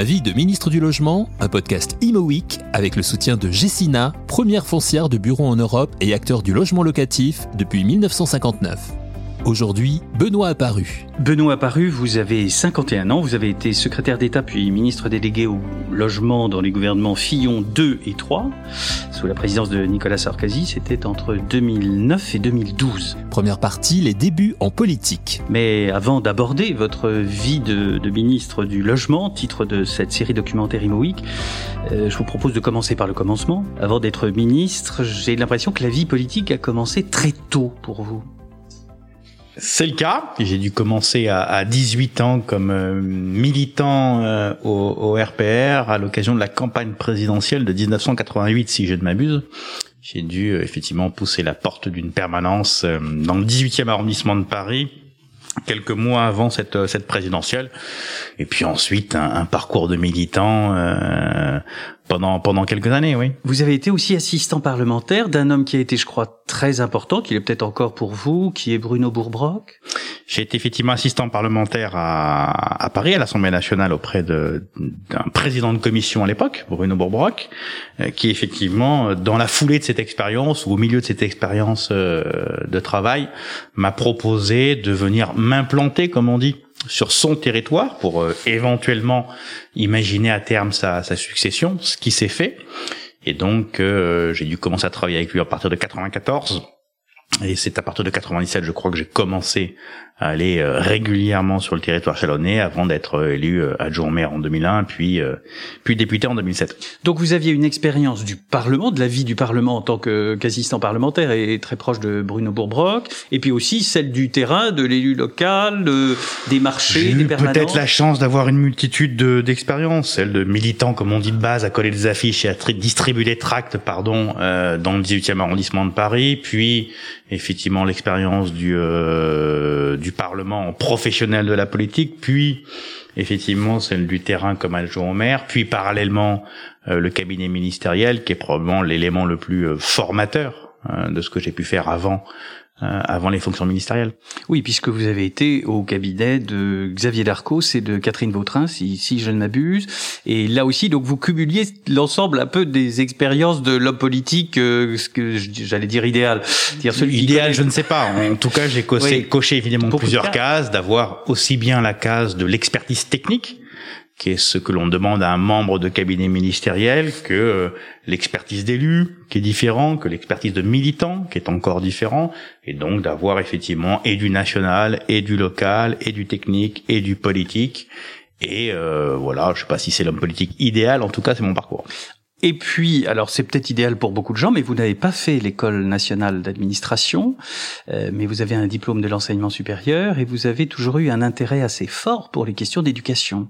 Ma de ministre du Logement, un podcast Imo avec le soutien de Gessina, première foncière de bureau en Europe et acteur du logement locatif depuis 1959. Aujourd'hui, Benoît Apparu. Benoît Apparu, vous avez 51 ans, vous avez été secrétaire d'État puis ministre délégué au logement dans les gouvernements Fillon 2 et 3, sous la présidence de Nicolas Sarkozy, c'était entre 2009 et 2012. Première partie, les débuts en politique. Mais avant d'aborder votre vie de, de, ministre du logement, titre de cette série documentaire Imo Week, euh, je vous propose de commencer par le commencement. Avant d'être ministre, j'ai l'impression que la vie politique a commencé très tôt pour vous. C'est le cas. J'ai dû commencer à, à 18 ans comme euh, militant euh, au, au, RPR à l'occasion de la campagne présidentielle de 1988, si je ne m'abuse. J'ai dû euh, effectivement pousser la porte d'une permanence dans le 18e arrondissement de Paris quelques mois avant cette cette présidentielle et puis ensuite un, un parcours de militant euh, pendant pendant quelques années, oui. Vous avez été aussi assistant parlementaire d'un homme qui a été, je crois, très important, qui est peut-être encore pour vous, qui est Bruno Bourbrock. J'ai été effectivement assistant parlementaire à, à Paris, à l'Assemblée nationale, auprès d'un président de commission à l'époque, Bruno Bourbrock, euh, qui effectivement, dans la foulée de cette expérience ou au milieu de cette expérience euh, de travail, m'a proposé de venir m'implanter, comme on dit, sur son territoire pour euh, éventuellement imaginer à terme sa, succession, ce qui s'est fait. Et donc euh, j'ai dû commencer à travailler avec lui à partir de 94. Et c'est à partir de 97, je crois, que j'ai commencé aller euh, régulièrement sur le territoire chalonnais avant d'être euh, élu euh, adjoint maire en 2001 puis puis député en 2007. Donc vous aviez une expérience du Parlement, de la vie du Parlement en tant qu'assistant parlementaire et très proche de Bruno Bourbrock et puis aussi celle du terrain, de l'élu local, de, des marchés, des permanences. Peut-être la chance d'avoir une multitude d'expériences, celle de militant comme on dit de base à coller des affiches et à distribuer des tracts pardon euh, dans le 18e arrondissement de Paris, puis effectivement l'expérience du euh, du Parlement professionnel de la politique, puis effectivement celle du terrain comme adjoint au maire, puis parallèlement euh, le cabinet ministériel qui est probablement l'élément le plus euh, formateur de ce que j'ai pu faire avant avant les fonctions ministérielles. Oui, puisque vous avez été au cabinet de Xavier Darcos et de Catherine Vautrin, si, si je ne m'abuse. Et là aussi, donc vous cumuliez l'ensemble un peu des expériences de l'homme politique, euh, ce que j'allais dire idéal. Dire celui idéal, je ne sais pas. En tout cas, j'ai coché, oui. coché évidemment Pour plusieurs cases, d'avoir aussi bien la case de l'expertise technique, qui est ce que l'on demande à un membre de cabinet ministériel, que euh, l'expertise d'élu, qui est différent, que l'expertise de militant, qui est encore différent, et donc d'avoir effectivement et du national, et du local, et du technique, et du politique. Et euh, voilà, je sais pas si c'est l'homme politique idéal, en tout cas c'est mon parcours. Et puis, alors c'est peut-être idéal pour beaucoup de gens, mais vous n'avez pas fait l'école nationale d'administration, euh, mais vous avez un diplôme de l'enseignement supérieur et vous avez toujours eu un intérêt assez fort pour les questions d'éducation.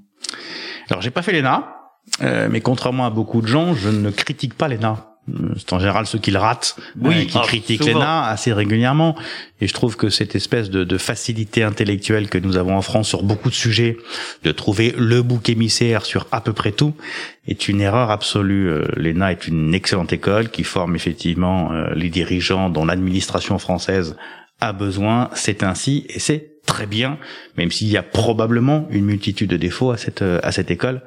Alors j'ai pas fait l'ENA, euh, mais contrairement à beaucoup de gens, je ne critique pas l'ENA. C'est en général ceux qui le ratent, oui, euh, qui ah, critiquent l'ENA assez régulièrement. Et je trouve que cette espèce de, de, facilité intellectuelle que nous avons en France sur beaucoup de sujets, de trouver le bouc émissaire sur à peu près tout, est une erreur absolue. Euh, L'ENA est une excellente école qui forme effectivement euh, les dirigeants dont l'administration française a besoin. C'est ainsi et c'est très bien, même s'il y a probablement une multitude de défauts à cette à cette école.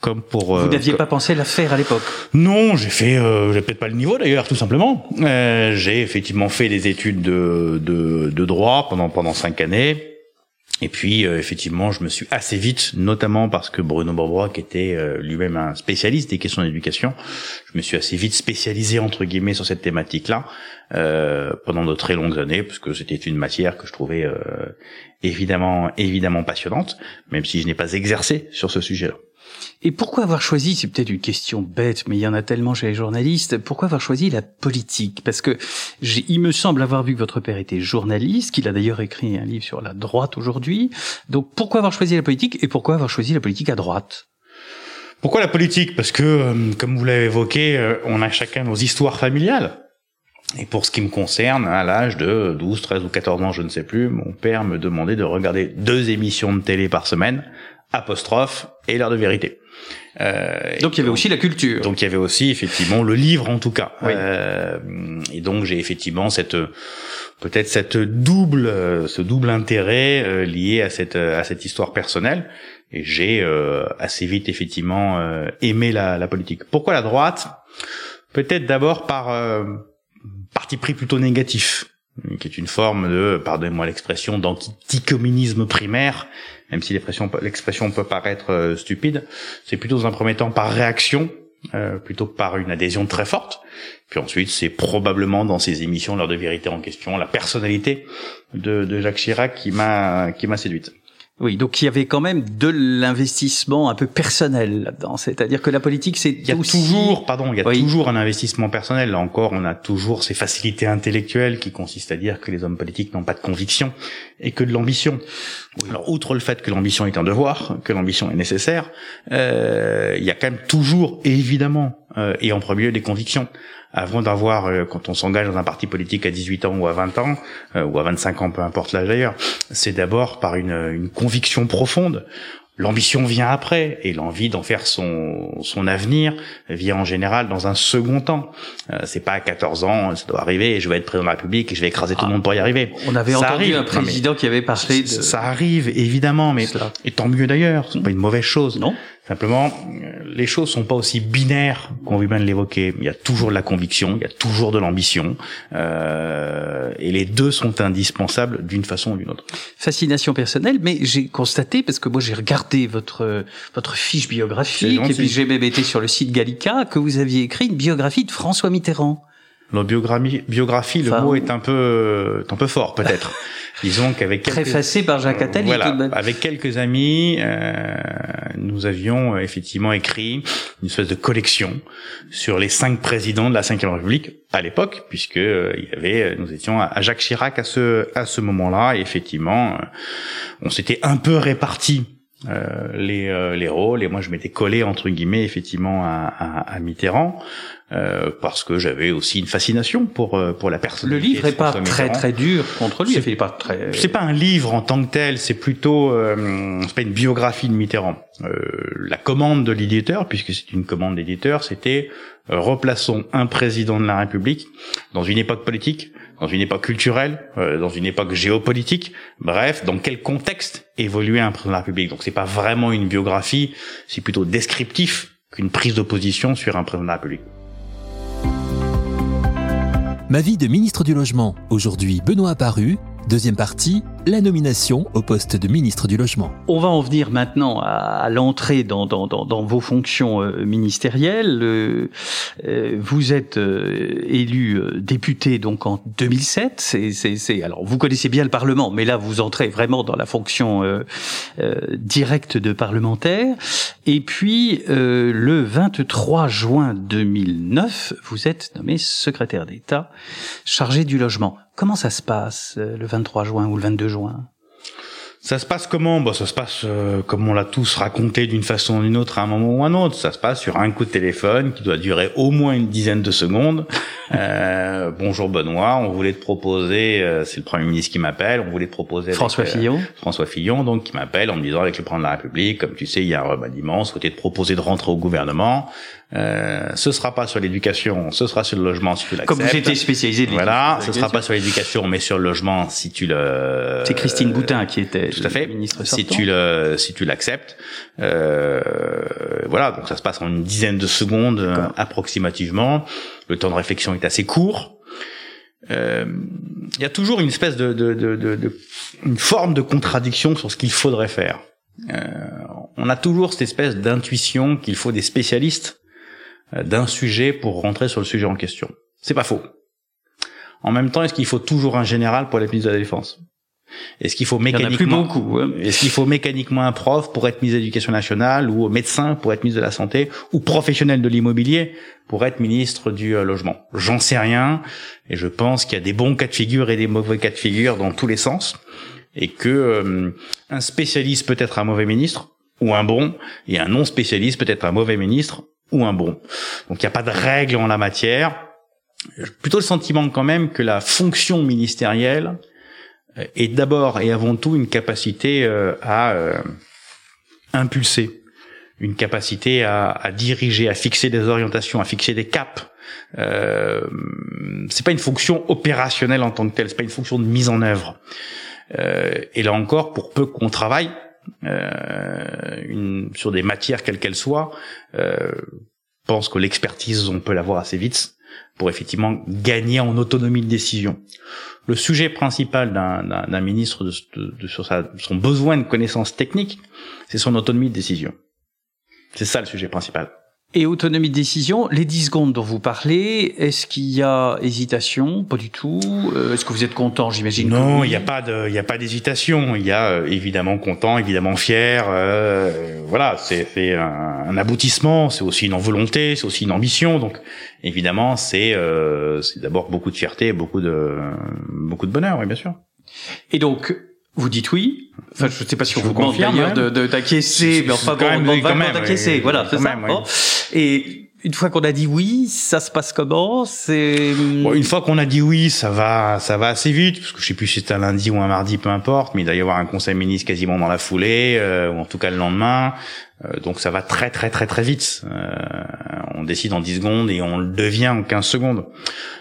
Comme pour, Vous n'aviez euh, pas pensé la faire à l'époque Non, j'ai fait, euh, j'ai peut-être pas le niveau d'ailleurs, tout simplement. Euh, j'ai effectivement fait des études de, de, de droit pendant pendant cinq années. Et puis euh, effectivement, je me suis assez vite, notamment parce que Bruno Borbrock était euh, lui-même un spécialiste des questions d'éducation, je me suis assez vite spécialisé entre guillemets sur cette thématique-là euh, pendant de très longues années, parce que c'était une matière que je trouvais évidemment évidemment passionnante, même si je n'ai pas exercé sur ce sujet-là. Et pourquoi avoir choisi, c'est peut-être une question bête, mais il y en a tellement chez les journalistes, pourquoi avoir choisi la politique? Parce que il me semble avoir vu que votre père était journaliste, qu'il a d'ailleurs écrit un livre sur la droite aujourd'hui. Donc pourquoi avoir choisi la politique et pourquoi avoir choisi la politique à droite? Pourquoi la politique? Parce que, euh, comme vous l'avez évoqué, euh, on a chacun nos histoires familiales. Et pour ce qui me concerne, à l'âge de 12, 13 ou 14 ans, je ne sais plus, mon père me demandait de regarder deux émissions de télé par semaine, apostrophe et l'heure de vérité. Euh, donc il y avait aussi la culture. Donc il y avait aussi effectivement le livre en tout cas. Oui. Euh, et donc j'ai effectivement cette peut-être cette double ce double intérêt euh, lié à cette à cette histoire personnelle. Et j'ai euh, assez vite effectivement euh, aimé la, la, politique. Pourquoi la droite? Peut-être d'abord par parti pris plutôt négatif, qui est une forme de, pardonnez-moi l'expression, d'anticommunisme primaire, même si l'expression peut paraître stupide. C'est plutôt dans un premier temps par réaction euh, plutôt que par une adhésion très forte. Puis ensuite, c'est probablement dans ses émissions L'heure de vérité en question, la personnalité de, Jacques Chirac qui m'a qui m'a séduite. Oui, donc il y avait quand même de l'investissement un peu personnel là-dedans. C'est-à-dire que la politique, c'est il y a toujours, pardon, il y a toujours un investissement personnel. Là encore, on a toujours ces facilités intellectuelles qui consistent à dire que les hommes politiques n'ont pas de conviction et que de l'ambition. Alors, outre le fait que l'ambition est un devoir, que l'ambition est nécessaire, euh, il y a quand même toujours, évidemment, euh, et en premier lieu, des convictions avant d'avoir, euh, quand on s'engage dans un parti politique à 18 ans ou à 20 ans, euh, ou à 25 ans, peu importe l'âge d'ailleurs, c'est d'abord par une, une conviction profonde. L'ambition vient après et l'envie d'en faire son, son avenir vient en général dans un second temps. Euh, c'est pas à 14 ans, ça doit arriver et je vais être président de la République et je vais écraser tout le ah. monde pour y arriver. On avait entendu un président qui avait parlé de... Ça arrive évidemment, mais et tant mieux d'ailleurs, c'est pas une mauvaise chose. Non. Simplement, les choses sont pas aussi binaires qu'on veut bien l'évoquer. Il y a toujours de la conviction, il y a toujours de l'ambition, euh, et les deux sont indispensables d'une façon ou d'une autre. Fascination personnelle, mais j'ai constaté parce que moi j'ai regardé votre votre fiche biographique et puis j'ai même été sur le site Gallica que vous aviez écrit une biographie de François Mitterrand. La biographie, biographie, le mot est un peu, un peu fort peut-être. Disons qu'avec quelques... préfacé par Jacques Attali. Voilà, avec quelques amis, euh, nous avions euh, effectivement écrit une espèce de collection sur les cinq présidents de la Ve République à l'époque, puisque euh, il y avait, euh, nous étions à, Jacques Chirac à ce à ce moment-là, et effectivement, on s'était un peu répartis les, les rôles. Et moi je m'étais collé entre guillemets effectivement à, à, à Mitterrand euh, parce que j'avais aussi une fascination pour euh, pour la personne. Le livre est pas très très dur contre lui. C'est pas très. C'est pas un livre en tant que tel. C'est plutôt euh, c'est pas une biographie de Mitterrand. Euh, la commande de l'éditeur, puisque c'est une commande d'éditeur, c'était replaçons un président de la République dans une époque politique, dans une époque culturelle, dans une époque géopolitique. Bref, dans quel contexte évoluait un président de la République. Donc c'est pas vraiment une biographie, c'est plutôt descriptif qu'une prise d'opposition sur un président de la République. Ma vie de ministre du Logement, aujourd'hui Benoît Apparu, Deuxième partie, la nomination au poste de ministre du Logement. On va en venir maintenant à, l'entrée dans, vos fonctions euh, ministérielles. Euh, euh, vous êtes élu député donc en 2007. C'est, c'est, c'est, alors vous connaissez bien le Parlement, mais là vous entrez vraiment dans la fonction directe de parlementaire. Et puis le 23 juin 2009, vous êtes nommé secrétaire d'État chargé du logement. Comment ça se passe euh, le 23 juin ou le 22 juin? Ça se passe comment? Bah ça se passe euh, comme on l'a tous raconté d'une façon ou d'une autre à un moment ou à un autre. Ça se passe sur un coup de téléphone qui doit durer au moins une dizaine de secondes. Euh, bonjour Benoît, on voulait te proposer, euh, c'est le Premier ministre qui m'appelle, on voulait te proposer François Fillon. François Fillon donc qui m'appelle en me disant avec le président de la République, comme tu sais, il y a un remaniement, on souhaitait te proposer de rentrer au gouvernement. Euh, ce sera pas sur l'éducation, ce sera sur le logement si tu l'acceptes. Comme j'étais spécialisé. Voilà, ce sera pas sur l'éducation, mais sur le logement si tu le. C'est Christine Boutin qui était tout à fait. Ministre si tu le, si tu l'acceptes, euh, voilà. Donc ça se passe en une dizaine de secondes euh, approximativement. Le temps de réflexion est assez court. Euh, il y a toujours une espèce de, de, de, de, une forme de contradiction sur ce qu'il faudrait faire. Euh, on a toujours cette espèce d'intuition qu'il faut des spécialistes d'un sujet pour rentrer sur le sujet en question. C'est pas faux. En même temps, est-ce qu'il faut toujours un général pour être ministre de la Défense? Est-ce qu'il faut mécaniquement beaucoup, Est-ce qu'il faut mécaniquement un prof pour être ministre de l'Éducation nationale ou médecin pour être ministre de la Santé ou professionnel de l'immobilier pour être ministre du euh, logement? J'en sais rien et je pense qu'il y a des bons cas de figure et des mauvais cas de figure dans tous les sens et que euh, un spécialiste peut être un mauvais ministre ou un bon et un non spécialiste peut être un mauvais ministre ou un bon. Donc il n'y a pas de règle en la matière. Plutôt le sentiment quand même que la fonction ministérielle euh, est d'abord et avant tout une capacité euh, à euh, impulser, une capacité à, à, diriger, à fixer des orientations, à fixer des caps. Euh, c'est pas une fonction opérationnelle en tant que telle, c'est pas une fonction de mise en œuvre. Euh, et là encore, pour peu qu'on travaille, une, sur des matières quelles qu'elles soient, pense que l'expertise, on peut l'avoir assez vite pour effectivement gagner en autonomie de décision. Le sujet principal d'un ministre de, sur sa, son besoin de connaissances techniques, c'est son autonomie de décision. C'est ça le sujet principal. Et autonomie de décision, les 10 secondes dont vous parlez, est-ce qu'il y a hésitation? Pas du tout. Euh, est-ce que vous êtes content? J'imagine. Non, il n'y a pas de, il a pas d'hésitation. Il y a euh, évidemment content, évidemment fier. Euh, voilà, c'est un, un, aboutissement. C'est aussi une volonté, c'est aussi une ambition. Donc évidemment, c'est c'est d'abord beaucoup de fierté, beaucoup de beaucoup de bonheur, oui, bien sûr. Et donc vous dites oui. Enfin, je ne sais pas si on vous demande d'ailleurs de d'acquiescer, mais enfin, bon, on demande vraiment d'acquiescer. Voilà, c'est ça. Et une fois qu'on a dit oui, ça se passe comment? C'est bon, une fois qu'on a dit oui, ça va, ça va assez vite, parce que je sais plus si c'est un lundi ou un mardi, peu importe, mais il doit y avoir un conseil ministre quasiment dans la foulée, euh, ou en tout cas le lendemain. Euh, donc ça va très très très très vite. Euh, on décide en 10 secondes et on le devient en 15 secondes.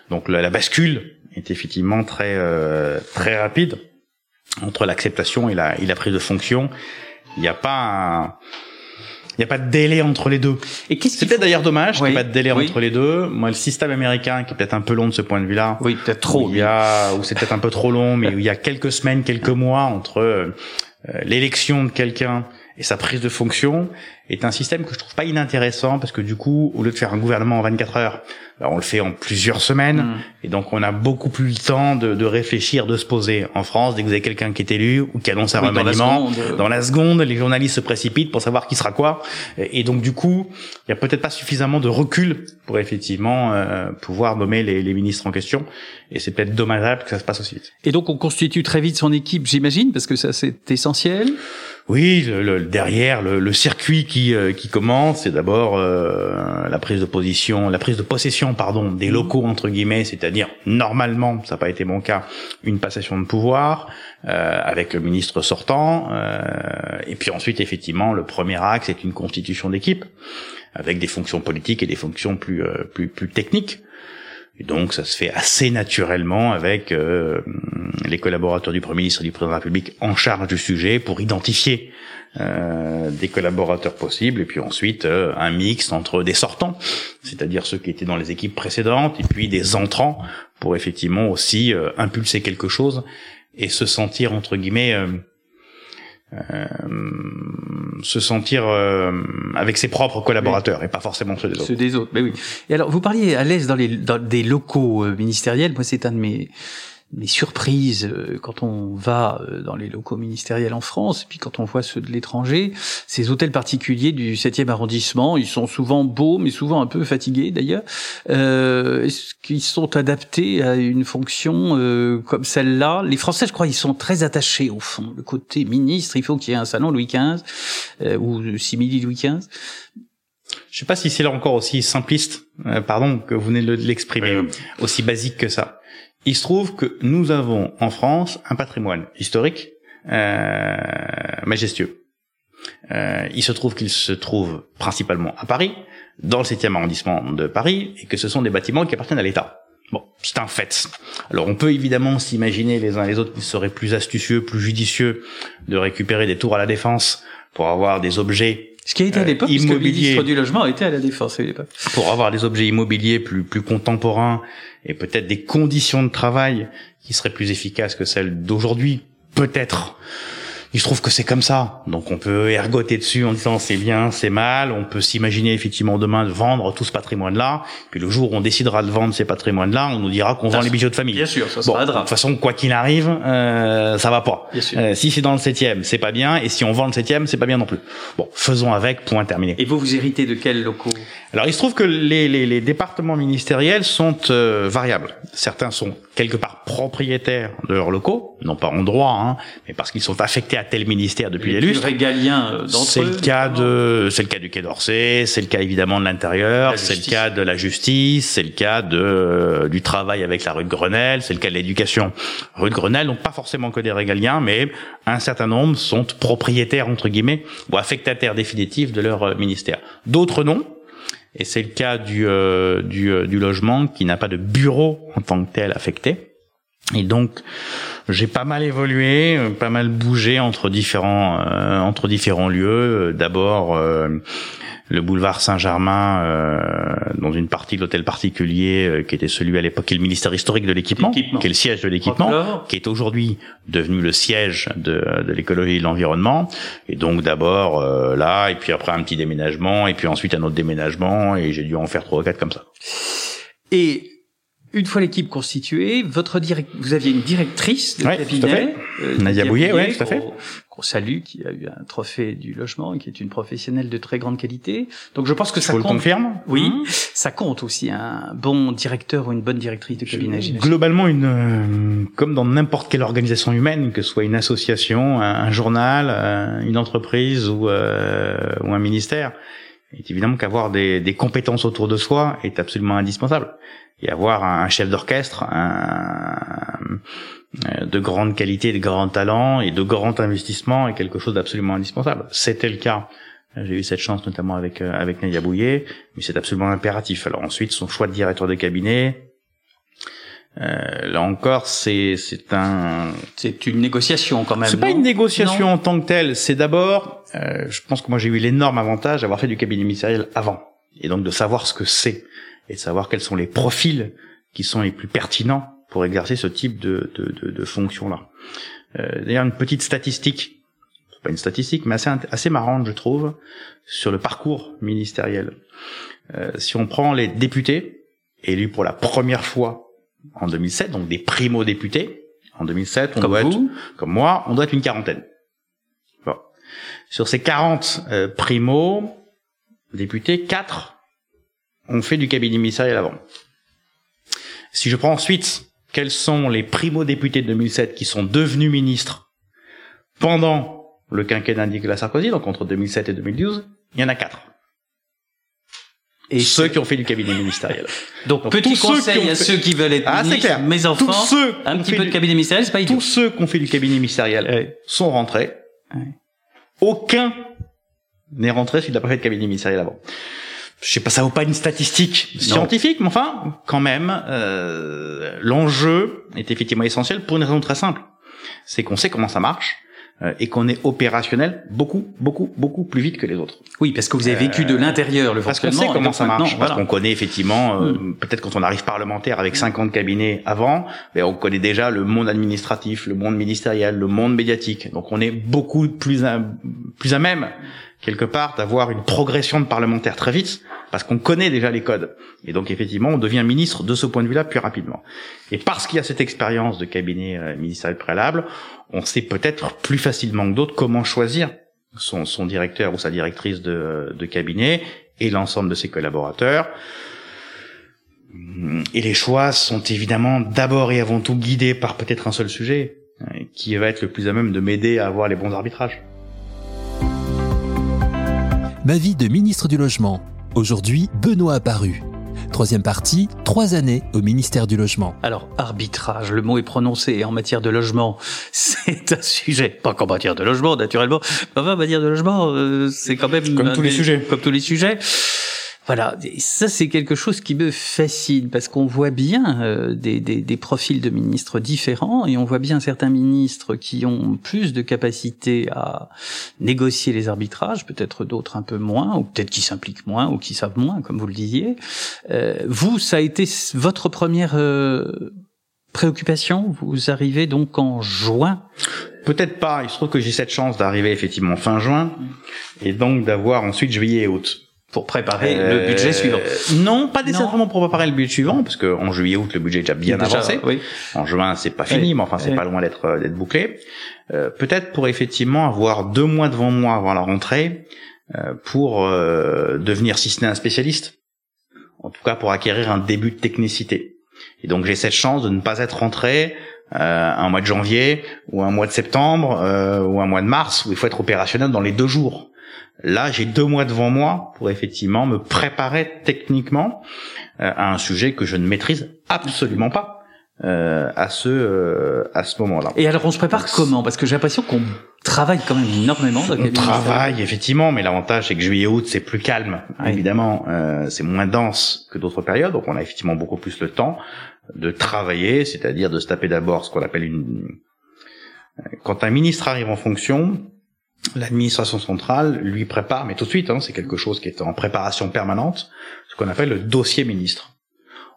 Donc la, la bascule est effectivement très euh, très rapide entre l'acceptation et la, et la prise de fonction. Il n'y a pas il n'y a pas de délai entre les deux. Et qu'est-ce c'est peut-être d'ailleurs dommage qu'il n'y ait pas de délai entre les deux. Moi, le système américain, qui est peut-être un peu long de ce point de vue-là. Oui, peut-être trop. il y a, ou c'est peut-être un peu trop long, mais il y a quelques semaines, quelques mois entre euh, l'élection de quelqu'un et sa prise de fonction est un système que je trouve pas inintéressant parce que du coup, au lieu de faire un gouvernement en 24 heures, bah, on le fait en plusieurs semaines mm. et donc on a beaucoup plus le temps de, de, réfléchir, de se poser. En France, dès que vous avez quelqu'un qui est élu ou qui annonce un remaniement, euh. dans la, seconde, les journalistes se précipitent pour savoir qui sera quoi et, donc du coup, il y a peut-être pas suffisamment de recul pour effectivement euh, pouvoir nommer les, les ministres en question et c'est peut-être dommageable que ça se passe aussi vite. Et donc on constitue très vite son équipe, j'imagine, parce que ça c'est essentiel. Oui, le, derrière le, le, circuit qui euh, qui commence, c'est d'abord euh, la prise de position, la prise de possession, pardon, des mmh. locaux entre guillemets, c'est-à-dire normalement, ça n'a pas été mon cas, une passation de pouvoir euh, avec le ministre sortant, euh, et puis ensuite effectivement le premier axe est une constitution d'équipe avec des fonctions politiques et des fonctions plus euh, plus plus techniques. Et donc ça se fait assez naturellement avec euh, les collaborateurs du Premier ministre et du Président de la République en charge du sujet pour identifier euh, des collaborateurs possibles et puis ensuite euh, un mix entre des sortants, c'est-à-dire ceux qui étaient dans les équipes précédentes et puis des entrants pour effectivement aussi euh, impulser quelque chose et se sentir entre guillemets euh, se sentir euh, avec ses propres collaborateurs et pas forcément ceux des autres. Ceux des autres, mais oui. Et alors, vous parliez à l'aise dans les dans des locaux euh, ministériels. Moi, c'est un de mes mes surprises euh, quand on va euh, dans les locaux ministériels en France, et puis quand on voit ceux de l'étranger, ces hôtels particuliers du 7e arrondissement, ils sont souvent beaux, mais souvent un peu fatigués d'ailleurs. Euh, Est-ce qu'ils sont adaptés à une fonction euh, comme celle-là? Les Français, je crois, ils sont très attachés au fond. Le côté ministre, il faut qu'il y ait un salon Louis XV euh, ou simili Louis XV. Je sais pas si c'est là encore aussi simpliste, pardon, que vous venez de l'exprimer, aussi basique que ça. Il se trouve que nous avons en France un patrimoine historique euh, majestueux. Euh, il se trouve qu'il se trouve principalement à Paris, dans le 7e arrondissement de Paris, et que ce sont des bâtiments qui appartiennent à l'État. Bon, c'est un fait. Alors on peut évidemment s'imaginer les uns les autres qu'ils seraient plus astucieux, plus judicieux de récupérer des tours à la défense pour avoir des objets ce qui a été à l'époque, parce que le ministre du logement était à la défense à l'époque. Pour avoir des objets immobiliers plus plus contemporains et peut-être des conditions de travail qui seraient plus efficaces que celles d'aujourd'hui, peut-être il se trouve que c'est comme ça. Donc on peut ergoter dessus en disant c'est bien, c'est mal. On peut s'imaginer effectivement demain de vendre tout ce patrimoine-là. Puis le jour où on décidera de vendre ces patrimoines-là, on nous dira qu'on vend les bijoux de famille. Bien sûr, ça sera bon, De toute façon, quoi qu'il arrive, euh, ça va pas. Euh, si c'est dans le septième, c'est pas bien. Et si on vend le septième, c'est pas bien non plus. Bon, faisons avec, point terminé. Et vous, vous héritez de quels locaux? Alors il se trouve que les, les, les départements ministériels sont euh, variables. Certains sont quelque part propriétaires de leurs locaux, non pas en droit, hein, mais parce qu'ils sont affectés à tel ministère depuis les, les lustres. Euh, c'est le cas de, c'est le cas du Quai d'Orsay, c'est le cas évidemment de l'intérieur, c'est le cas de la justice, c'est le cas de euh, du travail avec la rue de Grenelle, c'est le cas de l'éducation. Rue de Grenelle, donc pas forcément que des régaliens, mais un certain nombre sont propriétaires entre guillemets ou affectataires définitifs de leur euh, ministère. D'autres non, et c'est le cas du, du, du logement qui n'a pas de bureau en tant que tel affecté. Et donc, J'ai pas mal évolué, euh, pas mal bougé entre différents euh, entre différents lieux. D'abord le boulevard Saint-Germain euh, dans une partie de l'hôtel particulier euh, qui était celui à l'époque qui est le ministère historique de l'équipement, qui est le siège de l'équipement, qui est aujourd'hui devenu le siège de, de l'écologie et de l'environnement. Et donc d'abord euh, là, et puis après un petit déménagement, et puis ensuite un autre déménagement, et j'ai dû en faire trois ou quatre comme ça. Et une fois l'équipe constituée, votre direct, vous aviez une directrice de cabinet, euh, Nadia Bouillet, oui, tout à fait. Qu'on salue, qui a eu un trophée du logement, qui est une professionnelle de très grande qualité. Donc je pense que ça compte. le confirme. Oui, mmh. ça compte aussi un bon directeur ou une bonne directrice de cabinet. Globalement, une euh, comme dans n'importe quelle organisation humaine, que ce soit une association, un, journal, euh, une entreprise ou, euh, ou un ministère, est évidemment qu'avoir des, des compétences autour de soi est absolument indispensable et avoir un chef d'orchestre euh, de grande qualité, de grands talents et de grands investissements est quelque chose d'absolument indispensable. C'était le cas. J'ai eu cette chance notamment avec euh, avec Nadia Bouillet, mais c'est absolument impératif. Alors ensuite, son choix de directeur de cabinet, euh, là encore, c'est c'est un c'est une négociation quand même. C'est pas une négociation en tant que telle. C'est d'abord, euh, je pense que moi j'ai eu l'énorme avantage d'avoir fait du cabinet ministériel avant et donc de savoir ce que c'est et de savoir quels sont les profils qui sont les plus pertinents pour exercer ce type de, de, de, de fonction-là. Euh, D'ailleurs, une petite statistique, pas une statistique, mais assez, assez marrante, je trouve, sur le parcours ministériel. Euh, si on prend les députés élus pour la première fois en 2007, donc des primo-députés, en 2007, on comme doit vous. être, comme moi, on doit être une quarantaine. Sur ces 40 euh, primo-députés, 4 on fait du cabinet ministériel avant. Si je prends ensuite quels sont les primo-députés de 2007 qui sont devenus ministres pendant le quinquennat de Nicolas Sarkozy, donc entre 2007 et 2012, il y en a quatre. Et ceux qui ont fait du cabinet ministériel. Donc, petit conseil à ceux qui veulent être ah, ministres, mes enfants, tous ceux un petit peu de cabinet ministériel, c'est pas idiot. Tous ceux qui ont fait du cabinet ministériel sont rentrés. Aucun n'est rentré s'il n'a pas fait de cabinet ministériel avant je sais pas, ça vaut pas une statistique scientifique, mais enfin, quand même, euh, l'enjeu est effectivement essentiel pour une raison très simple. C'est qu'on sait comment ça marche et qu'on est opérationnel beaucoup, beaucoup, beaucoup plus vite que les autres. Oui, parce que vous avez vécu de l'intérieur le fonctionnement. Parce qu'on sait comment ça marche, parce qu'on connaît effectivement, euh, hmm. peut-être quand on arrive parlementaire avec 50 cabinets avant, mais on connaît déjà le monde administratif, le monde ministériel, le monde médiatique. Donc on est beaucoup plus à, plus à même quelque part d'avoir une progression de parlementaires très vite parce qu'on connaît déjà les codes. Et donc effectivement on devient ministre de ce point de vue-là plus rapidement. Et parce qu'il y a cette expérience de cabinet euh, ministériel préalable on sait peut-être plus facilement que d'autres comment choisir son, son directeur ou sa directrice de, de cabinet et l'ensemble de ses collaborateurs. Et les choix sont évidemment d'abord et avant tout guidés par peut-être un seul sujet euh, qui va être le plus à même de m'aider à avoir les bons arbitrages. Ma vie de ministre du Logement. Aujourd'hui, Benoît apparu. Troisième partie, trois années au ministère du Logement. Alors, arbitrage, le mot est prononcé en matière de logement. C'est un sujet, pas qu'en matière de logement, naturellement. Enfin, en matière de logement, euh, c'est quand même... Comme tous les sujets. Comme tous les sujets. Voilà, ça c'est quelque chose qui me fascine parce qu'on voit bien euh, des, profils de ministres différents et on voit bien certains ministres qui ont plus de capacité à négocier les arbitrages, peut-être d'autres un peu moins, ou peut-être qui s'impliquent moins ou qui savent moins, comme vous le disiez. Euh, vous, ça a été votre première euh, préoccupation? Vous arrivez donc en juin? Peut-être pas. Il se trouve que j'ai cette chance d'arriver effectivement fin juin et donc d'avoir ensuite juillet et août pour préparer le budget euh, suivant. Non, pas nécessairement pour préparer le budget suivant, parce que en juillet août le budget est déjà bien avancé. Oui. En juin c'est pas fini, mais enfin c'est pas loin d'être euh, d'être bouclé. Euh, Peut-être pour effectivement avoir deux mois devant moi avant la rentrée euh, pour euh, devenir si ce n'est un spécialiste, en tout cas pour acquérir un début de technicité. Et donc j'ai cette chance de ne pas être rentré un mois de janvier ou un mois de septembre ou un mois de mars où il faut être opérationnel dans les deux jours. Là, j'ai deux mois devant moi pour effectivement me préparer techniquement euh, à un sujet que je ne maîtrise absolument pas. Euh, à ce euh, à ce moment-là. Et alors on se prépare comment? Parce que j'ai l'impression qu'on travaille quand même énormément. on travaille effectivement, mais l'avantage c'est que juillet-août c'est plus calme. Évidemment, euh, c'est moins dense que d'autres périodes, donc on a effectivement beaucoup plus le temps de travailler, c'est-à-dire de se taper d'abord ce qu'on appelle une Quand un ministre arrive en fonction, l'administration centrale lui prépare, mais tout de suite, hein, c'est quelque chose qui est en préparation permanente, ce qu'on appelle le dossier ministre.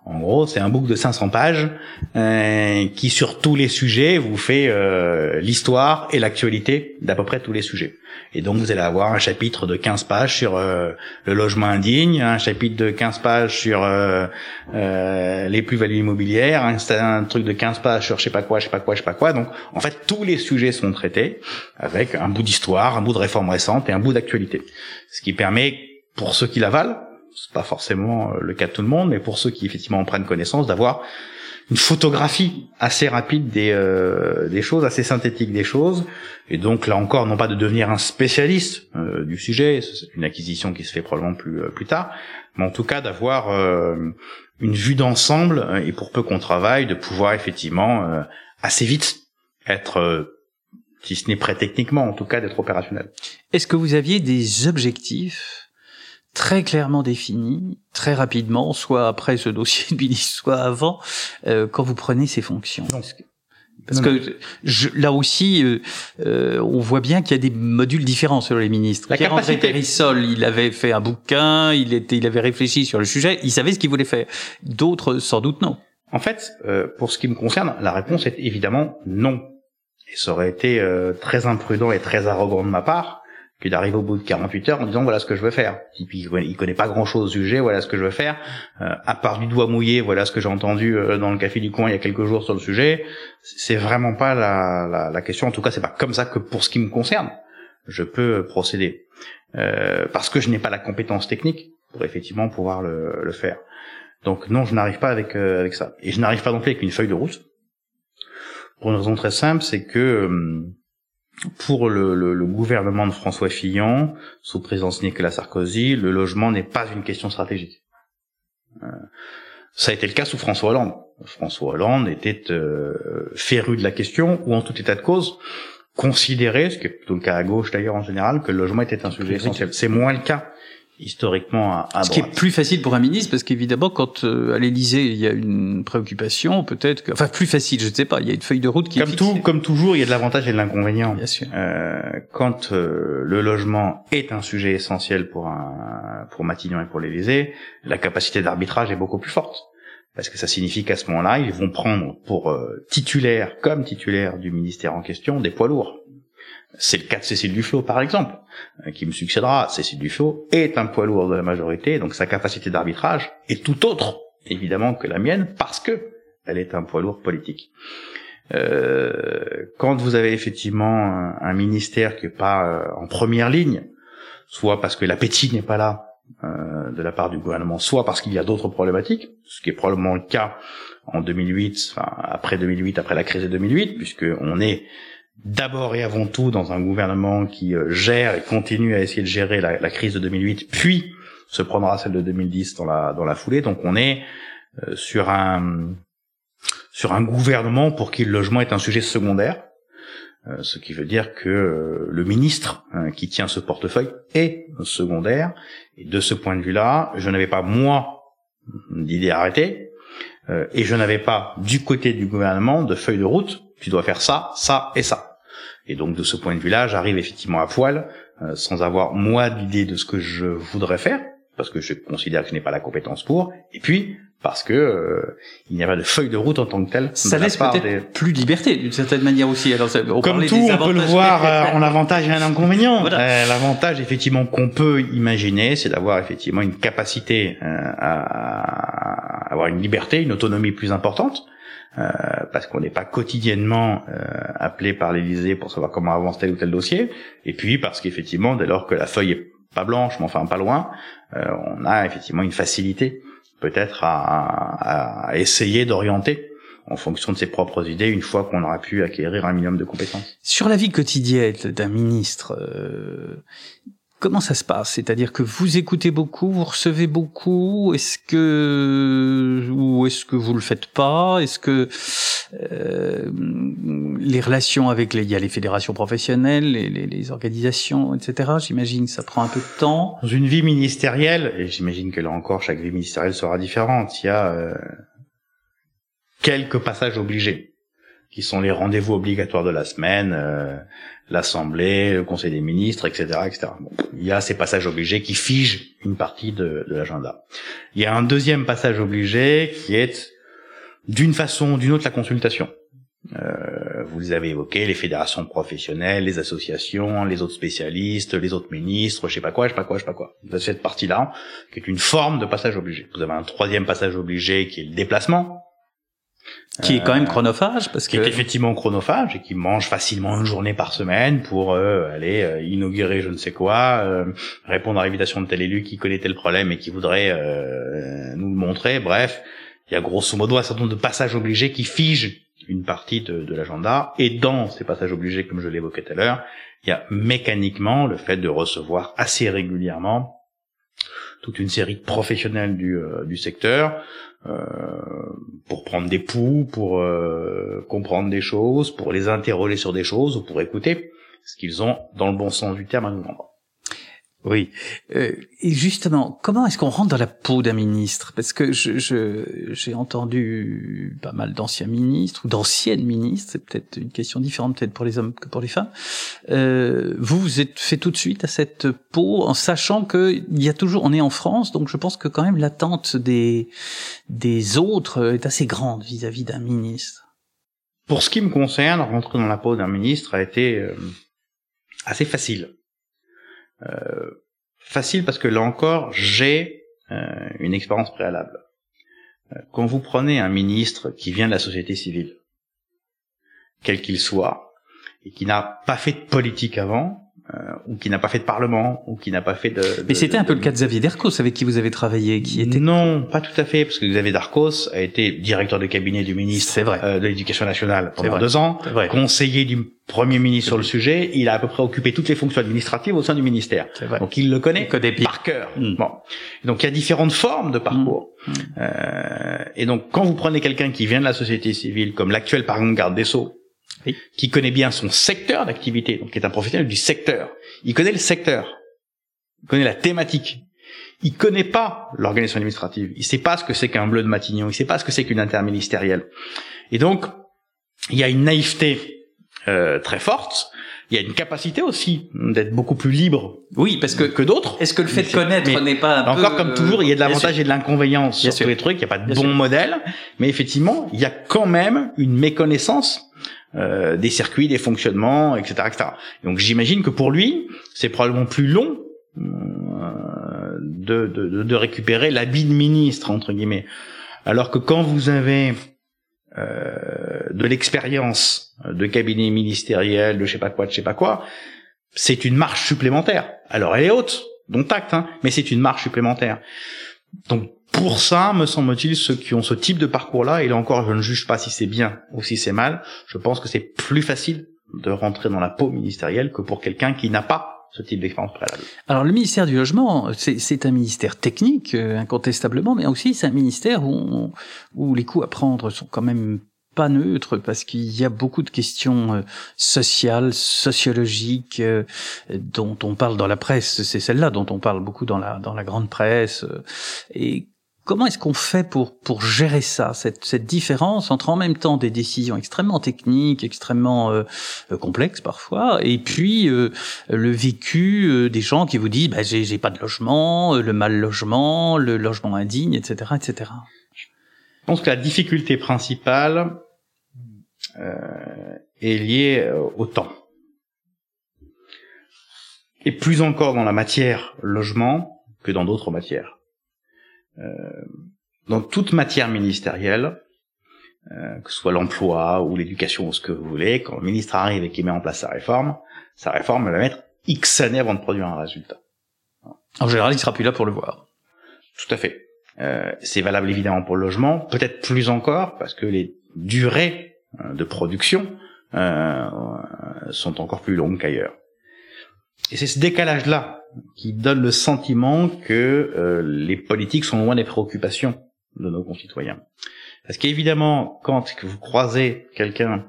En gros, c'est un book de 500 pages euh, qui, sur tous les sujets, vous fait euh, l'histoire et l'actualité d'à peu près tous les sujets. Et donc, vous allez avoir un chapitre de 15 pages sur euh, le logement indigne, un chapitre de 15 pages sur euh, euh, les plus-values immobilières, un, truc de 15 pages sur je sais pas quoi, je sais pas quoi, je sais pas quoi. Donc, en fait, tous les sujets sont traités avec un bout d'histoire, un bout de réforme récente et un bout d'actualité. Ce qui permet, pour ceux qui l'avalent, c'est pas forcément euh, le cas de tout le monde, mais pour ceux qui effectivement en prennent connaissance, d'avoir une photographie assez rapide des, euh, des choses, assez synthétique des choses, et donc là encore, non pas de devenir un spécialiste euh, du sujet, c'est une acquisition qui se fait probablement plus euh, plus tard, mais en tout cas d'avoir euh, une vue d'ensemble et pour peu qu'on travaille, de pouvoir effectivement assez vite être si ce n'est prêt techniquement, en tout cas d'être opérationnel. Est-ce que vous aviez des objectifs très clairement défini, très rapidement, soit après ce dossier de ministre, soit avant, euh, quand vous prenez ces fonctions. Parce que je, là aussi, euh, euh, on voit bien qu'il y a des modules différents selon les ministres. La Pierre-André Périssol, il avait fait un bouquin, il était, il avait réfléchi sur le sujet, il savait ce qu'il voulait faire. D'autres, sans doute, non. En fait, euh, pour ce qui me concerne, la réponse est évidemment non. Et ça aurait été euh, très imprudent et très arrogant de ma part que d'arriver au bout de 48 heures en disant voilà ce que je veux faire. Puis il connaît pas grand chose au sujet, voilà ce que je veux faire. Euh, à part du doigt mouillé, voilà ce que j'ai entendu euh, dans le café du coin il y a quelques jours sur le sujet. C'est vraiment pas la, la, la, question. En tout cas, c'est pas comme ça que pour ce qui me concerne, je peux procéder euh, parce que je n'ai pas la compétence technique pour effectivement pouvoir le, le faire. Donc non, je n'arrive pas avec euh, avec ça. Et je n'arrive pas non plus avec une feuille de route. Pour une raison très simple, c'est que euh, pour le, le, le, gouvernement de François Fillon, sous présidence Nicolas Sarkozy, le logement n'est pas une question stratégique. Euh, ça a été le cas sous François Hollande. François Hollande était euh, féru de la question, ou en tout état de cause, considérait, ce qui est plutôt le cas à gauche d'ailleurs en général, que le logement était un sujet essentiel. C'est moins le cas historiquement à, à Ce qui est plus facile pour un ministre, parce qu'évidemment, quand euh, à l'Élysée il y a une préoccupation, peut-être que, enfin plus facile, je ne sais pas, il y a une feuille de route qui comme est tout, comme toujours, il y a de l'avantage et de l'inconvénient. Bien sûr. Euh, quand euh, le logement est un sujet essentiel pour un pour Matignon et pour l'Élysée, la capacité d'arbitrage est beaucoup plus forte. Parce que ça signifie qu'à ce moment-là, ils vont prendre pour euh, titulaire, comme titulaire du ministère en question, des poids lourds. C'est le cas de Cécile Duflot, par exemple, euh, qui me succédera. Cécile Duflot est un poids lourd de la majorité, donc sa capacité d'arbitrage est tout autre, évidemment, que la mienne, parce que elle est un poids lourd politique. Euh, quand vous avez effectivement un, ministère qui est pas euh, en première ligne, soit parce que l'appétit n'est pas là de la part du gouvernement, soit parce qu'il y a d'autres problématiques, ce qui est probablement le cas en 2008, enfin, après 2008, après la crise de 2008, puisque on est d'abord et avant tout dans un gouvernement qui euh, gère et continue à essayer de gérer la, crise de 2008, puis se prendra celle de 2010 dans la dans la foulée. Donc on est euh, sur un sur un gouvernement pour qui le logement est un sujet secondaire, euh, ce qui veut dire que le ministre hein, qui tient ce portefeuille est secondaire. De ce point de vue-là, je n'avais pas moi d'idée arrêtée, et je n'avais pas du côté du gouvernement de feuille de route. Tu dois faire ça, ça et ça. Et donc de ce point de vue-là, j'arrive effectivement à poil, euh, sans avoir moi d'idée de ce que je voudrais faire, parce que je considère que je n'ai pas la compétence pour, et puis parce que euh, il n'y a pas de feuille de route en tant que telle. Ça laisse peut-être des... plus de liberté d'une certaine manière aussi. Alors, on Comme tout, on peut le voir euh, en avantage et en inconvénient. Voilà. Euh, L'avantage effectivement qu'on peut imaginer, c'est d'avoir effectivement une capacité euh, à avoir une liberté, une autonomie plus importante. Euh, parce qu'on n'est pas quotidiennement euh, appelé par l'Élysée pour savoir comment avance tel ou tel dossier, et puis parce qu'effectivement, dès lors que la feuille est pas blanche, mais enfin pas loin, euh, on a effectivement une facilité peut-être à, à, essayer d'orienter en fonction de ses propres idées une fois qu'on aura pu acquérir un minimum de compétences. Sur la vie quotidienne d'un ministre, euh, Comment ça se passe? C'est-à-dire que vous écoutez beaucoup, vous recevez beaucoup. Est-ce que ou est-ce que vous le faites pas? Est-ce que euh, les relations avec les, il y a les fédérations professionnelles, les, les, organisations, etc. J'imagine ça prend un peu de temps. Dans une vie ministérielle, et j'imagine que là encore chaque vie ministérielle sera différente. Il y a euh, quelques passages obligés qui sont les rendez-vous obligatoires de la semaine, euh, l'Assemblée, le Conseil des ministres, etc., etc. Bon, il y a ces passages obligés qui figent une partie de, de l'agenda. Il y a un deuxième passage obligé qui est d'une façon ou d'une autre la consultation. Euh, vous avez évoqué les fédérations professionnelles, les associations, les autres spécialistes, les autres ministres, je sais pas quoi, je sais pas quoi, je sais pas quoi. Cette partie-là, qui est une forme de passage obligé. Vous avez un troisième passage obligé qui est le déplacement, qui est quand même chronophage parce qui que est effectivement chronophage et qui mange facilement une journée par semaine pour euh, aller euh, inaugurer je ne sais quoi, euh, répondre à l'invitation de tel élu qui connaît tel problème et qui voudrait nous le montrer. Bref, il y a grosso modo un certain nombre de passages obligés qui figent une partie de, de l'agenda et dans ces passages obligés, comme je l'évoquais tout à l'heure, il y a mécaniquement le fait de recevoir assez régulièrement toute une série de professionnels du, du secteur, euh, pour prendre des poux, pour euh, comprendre des choses, pour les interroger sur des choses ou pour écouter ce qu'ils ont dans le bon sens du terme à nous vendre. Oui. Euh, et justement, comment est-ce qu'on rentre dans la peau d'un ministre? Parce que je, je, j'ai entendu pas mal d'anciens ministres ou d'anciennes ministres. C'est peut-être une question différente peut-être pour les hommes que pour les femmes. Euh, vous vous êtes fait tout de suite à cette peau en sachant que il y a toujours, on est en France, donc je pense que quand même l'attente des des autres est assez grande vis-à-vis d'un ministre. Pour ce qui me concerne, rentrer dans la peau d'un ministre a été euh, assez facile facile parce que là encore, j'ai euh, une expérience préalable. Euh, quand vous prenez un ministre qui vient de la société civile, quel qu'il soit, et qui n'a pas fait de politique avant, euh, ou qui n'a pas fait de parlement, ou qui n'a pas fait de. de Mais c'était de- un peu le cas de Xavier Dercos avec qui vous avez travaillé, qui était. Non, pas tout à fait, parce que Xavier Darcos a été directeur de cabinet du ministre vrai. euh, de l'Éducation nationale pendant deux ans, vrai. conseiller du Premier ministre sur le sujet. Il a à peu près occupé toutes les fonctions administratives au sein du ministère. Vrai. Donc il le connaît Il par cœur. Mm. Bon. Donc il y a différentes formes de parcours. Mm. Euh, et donc quand vous prenez quelqu'un qui vient de la société civile, comme l'actuel par exemple garde des Sceaux, Oui. qui connaît bien son secteur d'activité, donc qui est un professionnel du secteur, il connaît le secteur, il connaît la thématique. Il connaît pas l'organisation administrative. Il sait pas ce que c'est qu'un bleu de Matignon. Il sait pas ce que c'est qu'une interministérielle. Et donc, il y a une naïveté euh, très forte. Il y a une capacité aussi d'être beaucoup plus libre Oui, parce que que d'autres. est-ce que le fait de connaître n'est pas un peu, Encore comme toujours, il y a de Bien l'avantage et de l'inconvénient sur sûr. tous les trucs. Il n'y a pas de Bien bon sûr. modèle, mais effectivement, il y a quand même une méconnaissance euh, des circuits, des fonctionnements, etc., etc. Donc j'imagine que pour lui, c'est probablement plus long euh, de, de, de, récupérer l'habit de ministre entre guillemets, alors que quand vous avez euh, de l'expérience de cabinet ministériel, de je sais pas quoi, de je sais pas quoi, c'est une marche supplémentaire. Alors elle est haute, donc tact, hein, mais c'est une marche supplémentaire. Donc pour ça, me semble-t-il, ceux qui ont ce type de parcours-là, et là encore, je ne juge pas si c'est bien ou si c'est mal, je pense que c'est plus facile de rentrer dans la peau ministérielle que pour quelqu'un qui n'a pas ce type d'expérience préalable. Alors le ministère du logement, c'est un ministère technique euh, incontestablement, mais aussi c'est un ministère où, où les coups à prendre sont quand même pas neutres parce qu'il y a beaucoup de questions euh, sociales, sociologiques euh, dont on parle dans la presse. C'est celle-là dont on parle beaucoup dans la dans la grande presse. Et comment est-ce qu'on fait pour pour gérer ça, cette cette différence entre en même temps des décisions extrêmement techniques, extrêmement euh, euh, complexes parfois, et puis euh, le vécu euh, des gens qui vous disent bah, j'ai j'ai pas de logement, euh, le mal logement, le logement indigne, etc., etc. Je pense que la difficulté principale euh, est liée au temps. Et plus encore dans la matière logement que dans d'autres matières. Euh, dans toute matière ministérielle, euh, que ce soit l'emploi ou l'éducation ou ce que vous voulez, quand le ministre arrive et qu'il met en place sa réforme, sa réforme va mettre X années avant de produire un résultat. En général, il sera plus là pour le voir. Tout à fait. Euh, c'est valable évidemment pour le logement, peut-être plus encore parce que les durées euh, de production euh, sont encore plus longues qu'ailleurs. Et c'est ce décalage-là qui donne le sentiment que euh, les politiques sont loin des préoccupations de nos concitoyens. Parce qu'évidemment, quand vous croisez quelqu'un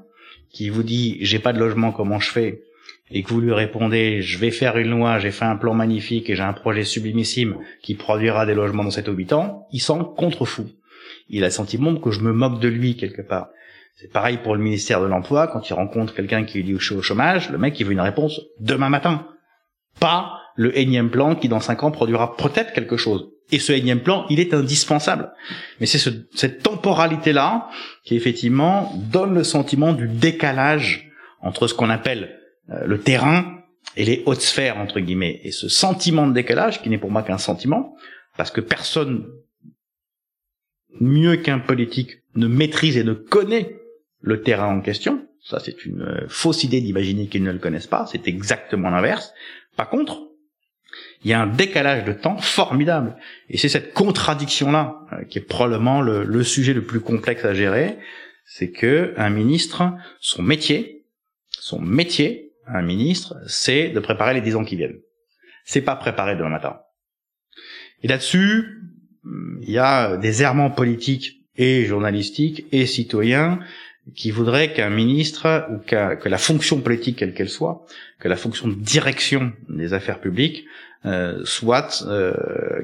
qui vous dit j'ai pas de logement, comment je fais? et que vous lui répondez je vais faire une loi, j'ai fait un plan magnifique et j'ai un projet sublimissime qui produira des logements dans cet habitant, il sent contre-fou. Il a le sentiment que je me moque de lui quelque part. C'est pareil pour le ministère de l'Emploi, quand il rencontre quelqu'un qui est lié au chômage, le mec il veut une réponse demain matin. Pas le énième plan qui dans cinq ans produira peut-être quelque chose. Et ce énième plan, il est indispensable. Mais c'est ce, cette temporalité-là qui effectivement donne le sentiment du décalage entre ce qu'on appelle euh, le terrain et les hautes sphères, entre guillemets. Et ce sentiment de décalage, qui n'est pour moi qu'un sentiment, parce que personne mieux qu'un politique ne maîtrise et ne connaît le terrain en question. Ça, c'est une euh, fausse idée d'imaginer qu'ils ne le connaissent pas. C'est exactement l'inverse. Par contre, il y a un décalage de temps formidable. Et c'est cette contradiction-là euh, qui est probablement le, sujet le plus complexe à gérer. C'est que un ministre, son métier, son métier, un ministre, c'est de préparer les dix ans qui viennent. C'est pas préparer demain matin. Et là-dessus, il y a des errements politiques et journalistiques et citoyens qui voudraient qu'un ministre ou que la fonction politique quelle qu'elle soit, que la fonction de direction des affaires publiques euh, soit euh,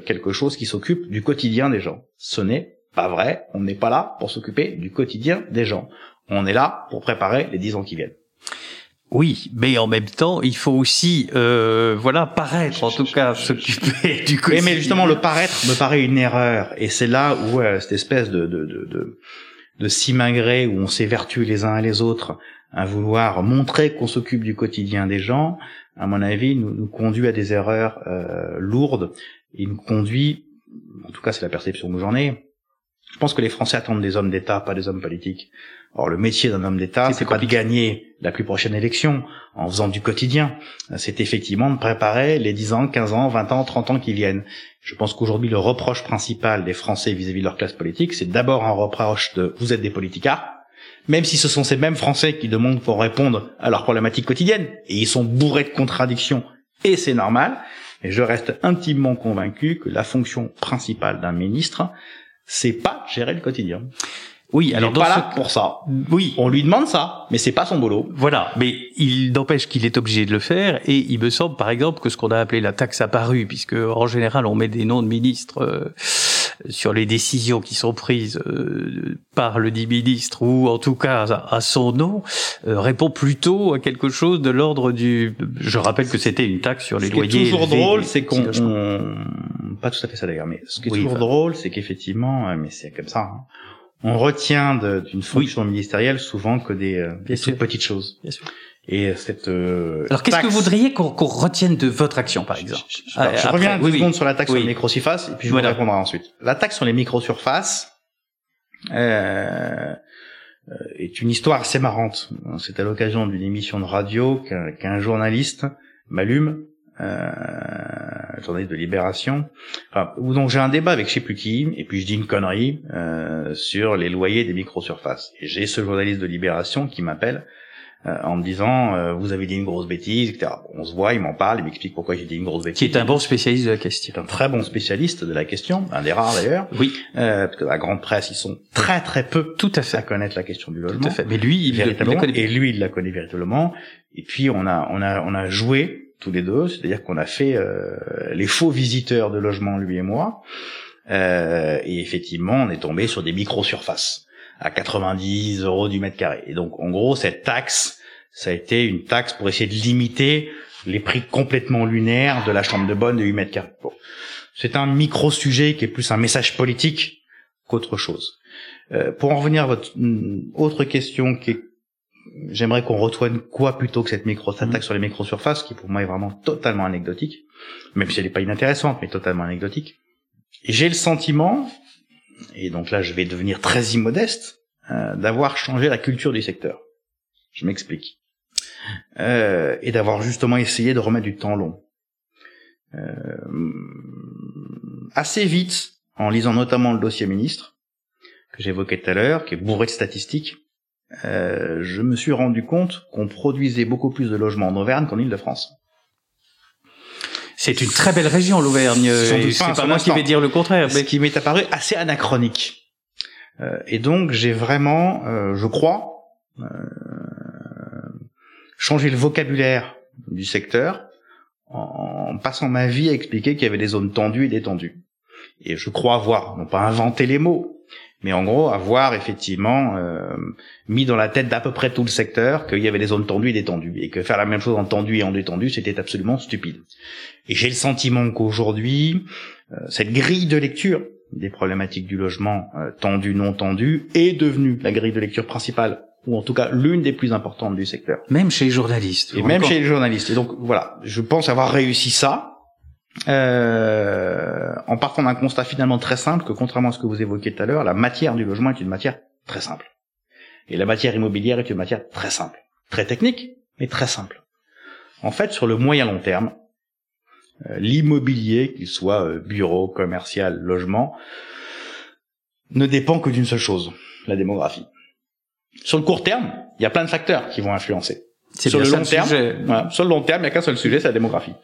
quelque chose qui s'occupe du quotidien des gens. Ce n'est pas vrai. On n'est pas là pour s'occuper du quotidien des gens. On est là pour préparer les dix ans qui viennent. Oui, mais en même temps, il faut aussi, euh, voilà, paraître, en tout cas, s'occuper du quotidien. Mais justement, le paraître me paraît une erreur, et c'est là où cette espèce de de de, de de simagrée où on s'évertue les uns et les autres à vouloir montrer qu'on s'occupe du quotidien des gens, à mon avis, nous, nous conduit à des erreurs euh, lourdes. Et nous conduit, en tout cas c'est la perception que j'en ai, je pense que les Français attendent des hommes d'État, pas des hommes politiques. Or, le métier d'un homme d'État, c'est pas de gagner la plus prochaine élection en faisant du quotidien. C'est effectivement de préparer les 10 ans, 15 ans, 20 ans, 30 ans qui viennent. Je pense qu'aujourd'hui, le reproche principal des Français vis-à-vis de leur classe politique, c'est d'abord un reproche de vous êtes des politicards, même si ce sont ces mêmes Français qui demandent pour répondre à leurs problématiques quotidiennes, et ils sont bourrés de contradictions, et c'est normal, et je reste intimement convaincu que la fonction principale d'un ministre, c'est pas gérer le quotidien. Oui, alors il est pas là pour ça. Oui, on lui demande ça, mais c'est pas son boulot. Voilà, mais il n'empêche qu'il est obligé de le faire. Et il me semble, par exemple, que ce qu'on a appelé la taxe apparue, puisque en général on met des noms de ministres euh, sur les décisions qui sont prises euh, par le dit ministre ou en tout cas à, son nom, euh, répond plutôt à quelque chose de l'ordre du. Je rappelle que c'était une taxe sur les loyers. Ce qui est toujours drôle, c'est qu'on pas tout à fait ça d'ailleurs, mais ce qui est toujours drôle, c'est qu'effectivement, mais c'est comme ça. Hein, on retient d'une fonction ministérielle souvent que des, euh, petites choses. Bien sûr. Et cette euh, alors qu'est-ce que vous voudriez qu'on retienne de votre action par exemple Je, je, reviens deux secondes sur la taxe sur les microsurfaces et puis je vous répondrai ensuite. La taxe sur les microsurfaces euh, euh, est une histoire assez marrante. C'est à l'occasion d'une émission de radio qu'un journaliste m'allume euh, journaliste de Libération, enfin, où donc j'ai un débat avec je sais plus qui, et puis je dis une connerie euh, sur les loyers des microsurfaces. Et j'ai ce journaliste de Libération qui m'appelle en me disant euh, vous avez dit une grosse bêtise, etc. On se voit, il m'en parle, il m'explique pourquoi j'ai dit une grosse bêtise. Qui est un bon spécialiste de la question. Un très bon spécialiste de la question, un des rares d'ailleurs. Oui. Euh, parce que la grande presse, ils sont très très peu tout à fait à connaître la question du logement. Tout à fait. Mais lui, il véritablement, connaît. et lui, il la connaît véritablement. Et puis on a on a on a joué tous les deux, c'est-à-dire qu'on a fait euh, les faux visiteurs de logement, lui et moi, euh, et effectivement, on est tombé sur des micro-surfaces à 90 euros du mètre carré. Et donc, en gros, cette taxe, ça a été une taxe pour essayer de limiter les prix complètement lunaires de la chambre de bonne de 8 mètres carrés. C'est un micro-sujet qui est plus un message politique qu'autre chose. Euh, pour en revenir à votre mm, autre question qui est j'aimerais qu'on retoigne quoi plutôt que cette micro attaque mm. sur les micro-surfaces, qui pour moi est vraiment totalement anecdotique, même si elle n'est pas inintéressante, mais totalement anecdotique. J'ai le sentiment, et donc là je vais devenir très immodeste, euh, d'avoir changé la culture du secteur. Je m'explique. Euh, et d'avoir justement essayé de remettre du temps long. Euh, assez vite, en lisant notamment le dossier ministre, que j'évoquais tout à l'heure, qui est bourré de statistiques, je me suis rendu compte qu'on produisait beaucoup plus de logements en Auvergne qu'en Ile-de-France. C'est une très belle région, l'Auvergne. C'est pas moi qui vais dire le contraire. Mais... Ce qui m'est apparu assez anachronique. Euh, et donc, j'ai vraiment, euh, je crois, euh, changé le vocabulaire du secteur en, en passant ma vie à expliquer qu'il y avait des zones tendues et détendues. Et je crois avoir, non pas inventé les mots, mais en gros avoir effectivement euh, mis dans la tête d'à peu près tout le secteur qu'il y avait des zones tendues et détendues et que faire la même chose en tendu et en détendu c'était absolument stupide. Et j'ai le sentiment qu'aujourd'hui euh, cette grille de lecture des problématiques du logement euh, tendu non tendu est devenue la grille de lecture principale ou en tout cas l'une des plus importantes du secteur. Même chez les journalistes. Et même chez les journalistes. Et donc voilà, je pense avoir réussi ça. Euh, en partant d'un constat finalement très simple que contrairement à ce que vous évoquiez tout à l'heure, la matière du logement est une matière très simple. Et la matière immobilière est une matière très simple. Très technique, mais très simple. En fait, sur le moyen long terme, euh, l'immobilier, qu'il soit euh, bureau, commercial, logement, ne dépend que d'une seule chose, la démographie. Sur le court terme, il y a plein de facteurs qui vont influencer. Sur le long terme, sur le long terme, il n'y a qu'un seul sujet, c'est la démographie.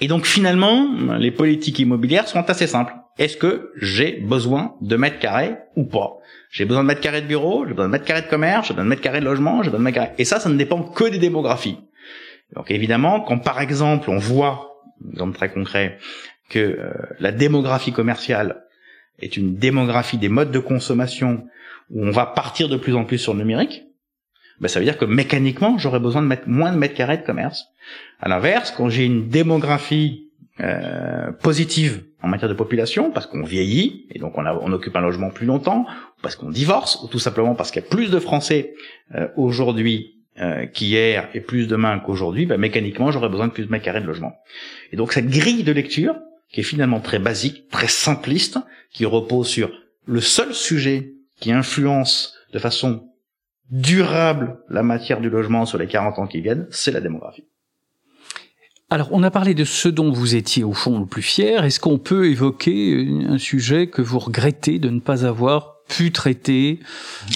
Et donc finalement, les politiques immobilières sont assez simples. Est-ce que j'ai besoin de mètres carrés ou pas? J'ai besoin de mètres carrés de bureau, j'ai besoin de mètres carrés de commerce, j'ai besoin de mètres carrés de logement, j'ai besoin de mètres carrés. Et ça, ça ne dépend que des démographies. Donc évidemment, quand par exemple on voit, exemple très concret, que euh, la démographie commerciale est une démographie des modes de consommation où on va partir de plus en plus sur le numérique, ben ça veut dire que mécaniquement, j'aurais besoin de mettre moins de mètres carrés de commerce. À l'inverse, quand j'ai une démographie euh, positive en matière de population, parce qu'on vieillit et donc on, occupe un logement plus longtemps, parce qu'on divorce, ou tout simplement parce qu'il y a plus de Français euh, aujourd'hui euh, qu'hier et plus demain qu'aujourd'hui, ben, mécaniquement j'aurais besoin de plus de mètres carrés de logement. Et donc cette grille de lecture, qui est finalement très basique, très simpliste, qui repose sur le seul sujet qui influence de façon durable la matière du logement sur les 40 ans qui viennent, c'est la démographie. Alors, on a parlé de ce dont vous étiez au fond le plus fier. Est-ce qu'on peut évoquer un sujet que vous regrettez de ne pas avoir pu traiter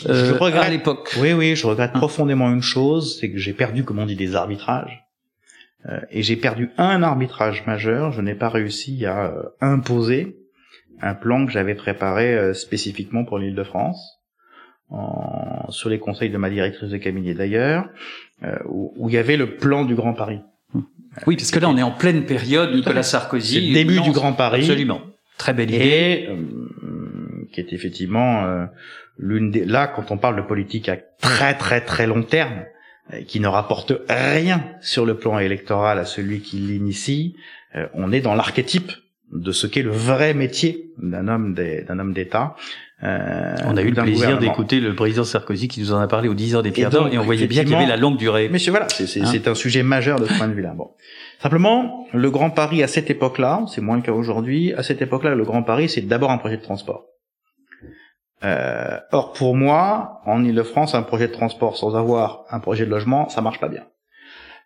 euh, regrette, à l'époque? Oui, oui, je regrette hein profondément une chose, c'est que j'ai perdu, comme on dit, des arbitrages. Euh, et j'ai perdu un arbitrage majeur. Je n'ai pas réussi à euh, imposer un plan que j'avais préparé euh, spécifiquement pour l'Île-de-France en, sur les conseils de ma directrice de cabinet d'ailleurs, euh, où, où, il y avait le plan du Grand Paris. Oui, parce que là, on est en pleine période Nicolas Sarkozy. début du Grand Paris. Absolument. Très belle idée. Et euh, qui est effectivement euh, l'une des... Là, quand on parle de politique à très très très long terme, euh, qui ne rapporte rien sur le plan électoral à celui qui l'initie, euh, on est dans l'archétype de ce qu'est le vrai métier d'un homme d'un homme d'État. Euh, on a eu le plaisir d'écouter le président Sarkozy qui nous en a parlé aux 10 heures des Pierres d'Or et on voyait bien qu'il y avait la longue durée. Mais voilà, c'est hein un sujet majeur de ce point de vue-là. Bon. Simplement, le Grand Paris à cette époque-là, c'est moins le cas aujourd'hui, à cette époque-là, le Grand Paris, c'est d'abord un projet de transport. Euh, or, pour moi, en Ile-de-France, un projet de transport sans avoir un projet de logement, ça marche pas bien.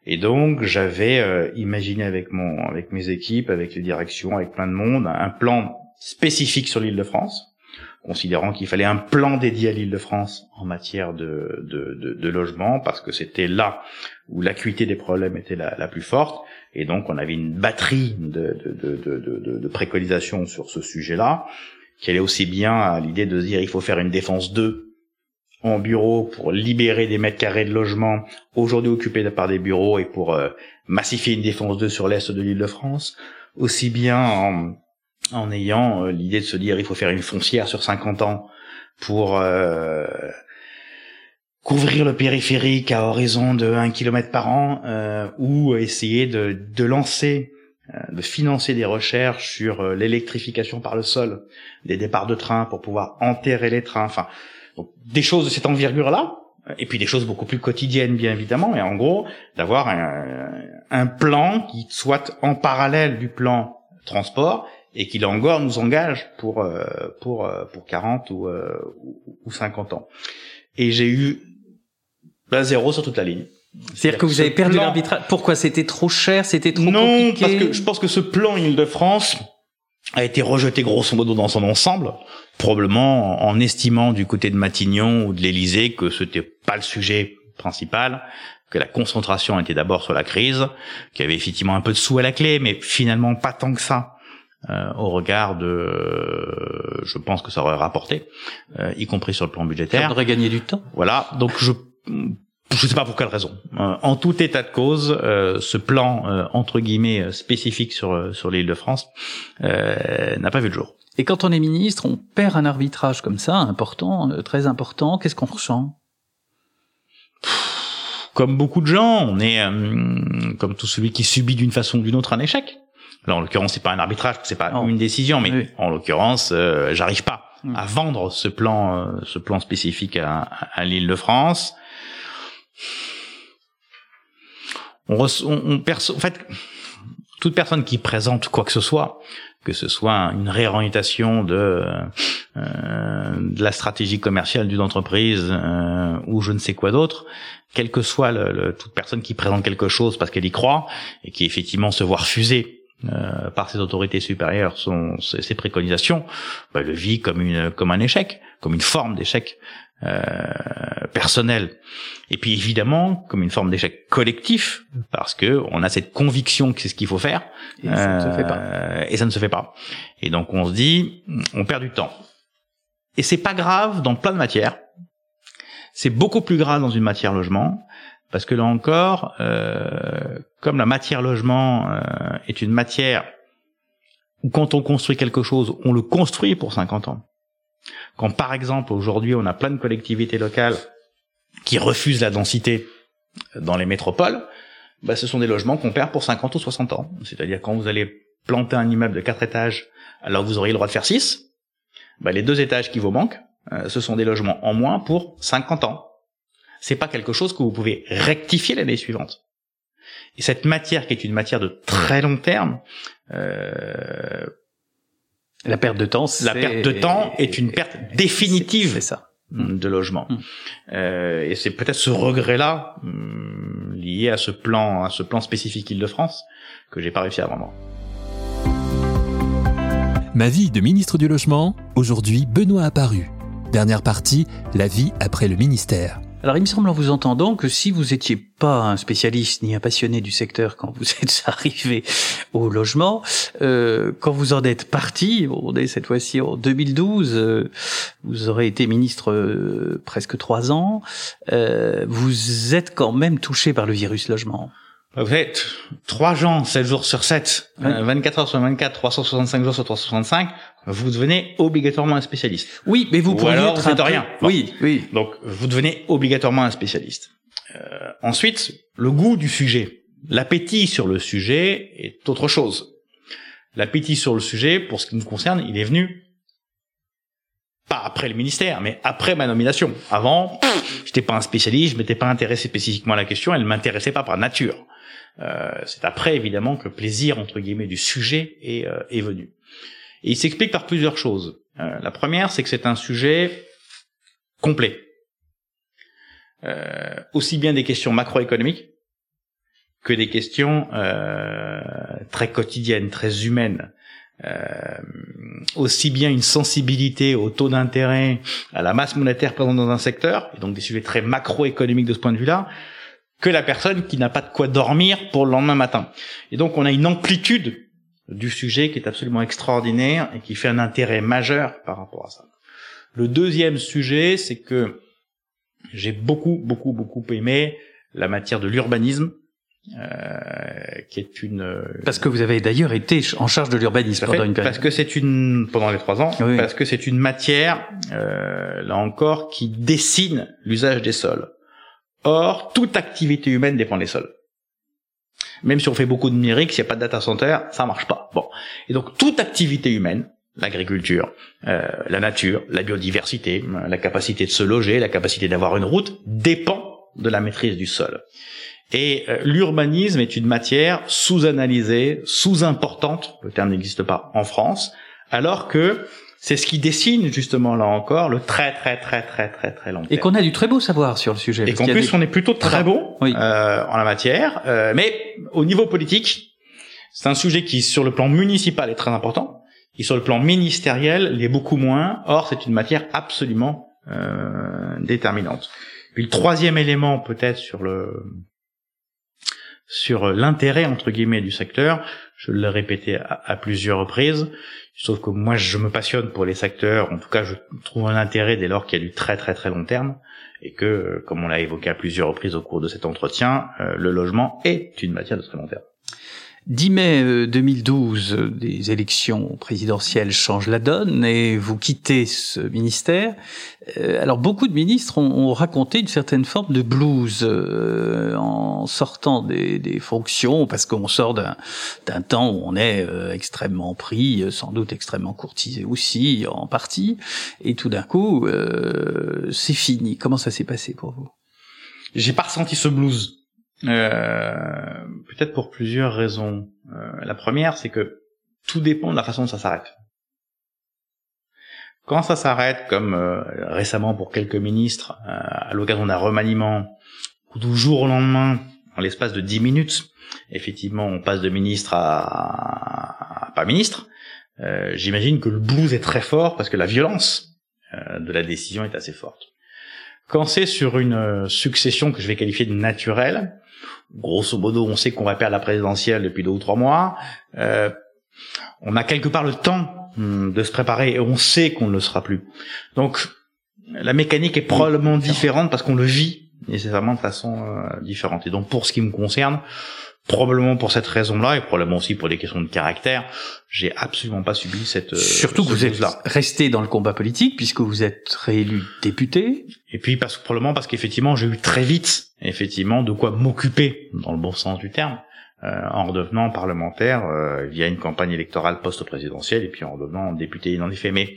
Et donc j'avais euh, imaginé avec mon avec mes équipes, avec les directions, avec plein de monde, un plan spécifique sur l'Île-de-France, considérant qu'il fallait un plan dédié à l'Île-de-France en matière de, de, de, de logement, parce que c'était là où l'acuité des problèmes était la, la, plus forte, et donc on avait une batterie de, de, de préconisations sur ce sujet-là, qui allait aussi bien à l'idée de dire il faut faire une défense 2 en bureau pour libérer des mètres carrés de logement aujourd'hui occupés par des bureaux et pour euh, massifier une défense 2 sur l'est de l'île de France, aussi bien en, en ayant euh, l'idée de se dire il faut faire une foncière sur 50 ans pour euh, couvrir le périphérique à horizon de 1 km par an ou essayer de, de lancer de financer des recherches sur l'électrification par le sol des départs de train pour pouvoir enterrer les trains. Enfin donc, des choses de cette envergure-là, et puis des choses beaucoup plus quotidiennes, bien évidemment, et en gros, d'avoir un, un, plan qui soit en parallèle du plan transport et qui là encore nous engage pour euh, pour euh, pour 40 ou, euh, ou 50 ans. Et j'ai eu ben, zéro sur toute la ligne. C'est-à-dire que vous avez perdu l'arbitrage. Pourquoi c'était trop cher, c'était trop non, compliqué. Non, parce que je pense que ce plan Île-de-France a été rejeté grosso modo dans son ensemble, probablement en estimant du côté de Matignon ou de l'Élysée que c'était pas le sujet principal, que la concentration était d'abord sur la crise, qu'il y avait effectivement un peu de sous à la clé, mais finalement pas tant que ça. Euh, au regard de, je pense que ça aurait rapporté, euh, y compris sur le plan budgétaire. Ça aurait gagné du temps. Voilà, donc je je ne sais pas pour quelle raison. Euh, en tout état de cause, euh, ce plan euh, entre guillemets spécifique sur sur l'île de France n'a pas vu le jour. Et quand on est ministre, on perd un arbitrage comme ça, important, très important. Qu'est-ce qu'on ressent? Comme beaucoup de gens, on est comme tout celui qui subit d'une façon ou d'une autre un échec. Là, en l'occurrence, c'est pas un arbitrage, c'est pas une décision, mais en l'occurrence, j'arrive pas à vendre ce plan, ce plan spécifique à, à l'île de France. On, on, en fait, toute personne qui présente quoi que ce soit, que ce soit une réorientation de, euh, de la stratégie commerciale d'une entreprise euh, ou je ne sais quoi d'autre, quelle que soit toute personne qui présente quelque chose parce qu'elle y croit et qui effectivement se voit refuser euh, par ses autorités supérieures son, ses, préconisations, bah, le vit comme une comme un échec, comme une forme d'échec. Euh, personnel. Et puis évidemment comme une forme d'échec collectif parce que on a cette conviction que c'est ce qu'il faut faire et ça ne se fait pas. euh, et ça ne se fait pas. Et donc on se dit on perd du temps. Et c'est pas grave dans plein de matières. C'est beaucoup plus grave dans une matière logement parce que là encore euh, comme la matière logement euh, est une matière où quand on construit quelque chose on le construit pour 50 ans quand par exemple aujourd'hui on a plein de collectivités locales qui refusent la densité dans les métropoles, bah, ce sont des logements qu'on perd pour 50 ou 60 ans. C'est-à-dire quand vous allez planter un immeuble de 4 étages alors vous auriez le droit de faire 6, bah, les deux étages qui vous manquent, euh, ce sont des logements en moins pour 50 ans. C'est pas quelque chose que vous pouvez rectifier l'année suivante. Et cette matière qui est une matière de très long terme, euh, la perte de temps, la perte de temps est une perte définitive ça. de logement. Mm. Euh, et c'est peut-être ce regret-là mm, lié à ce plan, à ce plan spécifique Île-de-France que j'ai pas réussi à vendre. Ma vie de ministre du logement. Aujourd'hui, Benoît apparu. Dernière partie, la vie après le ministère. Alors il me semble en vous entendant que si vous étiez pas un spécialiste ni un passionné du secteur quand vous êtes arrivé au logement, euh, quand vous en êtes parti, on est cette fois-ci en 2012, euh, vous aurez été ministre euh, presque trois ans, euh, vous êtes quand même touché par le virus logement. Vous êtes 3 gens, 7 jours sur 7, 24 heures sur 24, 365 jours sur 365, vous devenez obligatoirement un spécialiste. Oui, mais vous pourriez être un rien. Oui, oui. Donc vous devenez obligatoirement un spécialiste. Euh, ensuite, le goût du sujet, l'appétit sur le sujet est autre chose. L'appétit sur le sujet, pour ce qui nous concerne, il est venu pas après le ministère, mais après ma nomination. Avant, j'étais pas un spécialiste, je m'étais pas intéressé spécifiquement à la question, elle m'intéressait pas par nature. Euh, c'est après évidemment que le plaisir entre guillemets du sujet est, euh, est venu. Et il s'explique par plusieurs choses. Euh, la première, c'est que c'est un sujet complet, aussi bien des questions macroéconomiques que des questions très quotidiennes, très humaines. aussi bien une sensibilité au taux d'intérêt, à la masse monétaire présente dans un secteur, et donc des sujets très macroéconomiques de ce point de vue-là, que la personne qui n'a pas de quoi dormir pour le lendemain matin. Et donc on a une amplitude du sujet qui est absolument extraordinaire et qui fait un intérêt majeur par rapport à ça. Le deuxième sujet, c'est que j'ai beaucoup, beaucoup, beaucoup aimé la matière de l'urbanisme, euh, qui est une. Parce que vous avez d'ailleurs été en charge de l'urbanisme pendant une période. Parce que c'est une pendant les trois ans. Parce que c'est une matière, euh, là encore, qui dessine l'usage des sols. Or, toute activité humaine dépend des sols. Même si on fait beaucoup de numérique, s'il n'y a pas de data center, ça marche pas. Bon. Et donc, toute activité humaine, l'agriculture, euh, la nature, la biodiversité, la capacité de se loger, la capacité d'avoir une route, dépend de la maîtrise du sol. Et euh, l'urbanisme est une matière sous-analysée, sous-importante, le terme n'existe pas en France, alors que c'est ce qui dessine justement là encore le très très très très très très long terme. Et qu'on a du très beau savoir sur le sujet. Et qu'en plus on est plutôt très bon euh, en la matière, euh, mais au niveau politique, c'est un sujet qui sur le plan municipal est très important, qui sur le plan ministériel l'est beaucoup moins. Or c'est une matière absolument euh, déterminante. Puis le troisième élément peut-être sur le sur l'intérêt entre guillemets du secteur, Je l'ai répété à, plusieurs reprises. Sauf que moi, je me passionne pour les secteurs. En tout cas, je trouve un intérêt dès lors qu'il y a du très très très long terme et que, comme on l'a évoqué à plusieurs reprises au cours de cet entretien, euh, le logement est une matière de très long terme. 10 mai 2012, euh, des élections présidentielles changent la donne et vous quittez ce ministère. Euh, alors beaucoup de ministres ont, raconté une certaine forme de blues euh, en sortant des, fonctions parce qu'on sort d'un temps où on est extrêmement pris, sans doute extrêmement courtisé aussi en partie, et tout d'un coup c'est fini. Comment ça s'est passé pour vous? J'ai pas ressenti ce blues. Euh, peut-être pour plusieurs raisons. Euh, la première, c'est que tout dépend de la façon dont ça s'arrête. Quand ça s'arrête, comme euh, récemment pour quelques ministres, à l'occasion d'un remaniement, ou du jour au lendemain, en l'espace de dix minutes, effectivement, on passe de ministre à, à pas ministre, j'imagine que le blues est très fort parce que la violence de la décision est assez forte. Quand c'est sur une succession que je vais qualifier de naturelle, grosso modo, on sait qu'on va perdre la présidentielle depuis deux ou trois mois. Euh, on a quelque part le temps hum, de se préparer et on sait qu'on ne le sera plus. Donc, la mécanique est probablement différente parce qu'on le vit nécessairement de façon euh, différente. Et donc, pour ce qui me concerne, probablement pour cette raison-là et probablement aussi pour des questions de caractère, j'ai absolument pas subi cette euh, surtout que vous êtes resté dans le combat politique puisque vous êtes réélu député. Et puis parce probablement parce qu'effectivement j'ai eu très vite effectivement de quoi m'occuper dans le bon sens du terme euh, en redevenant parlementaire euh, via une campagne électorale post-présidentielle et puis en redevenant député en effet mais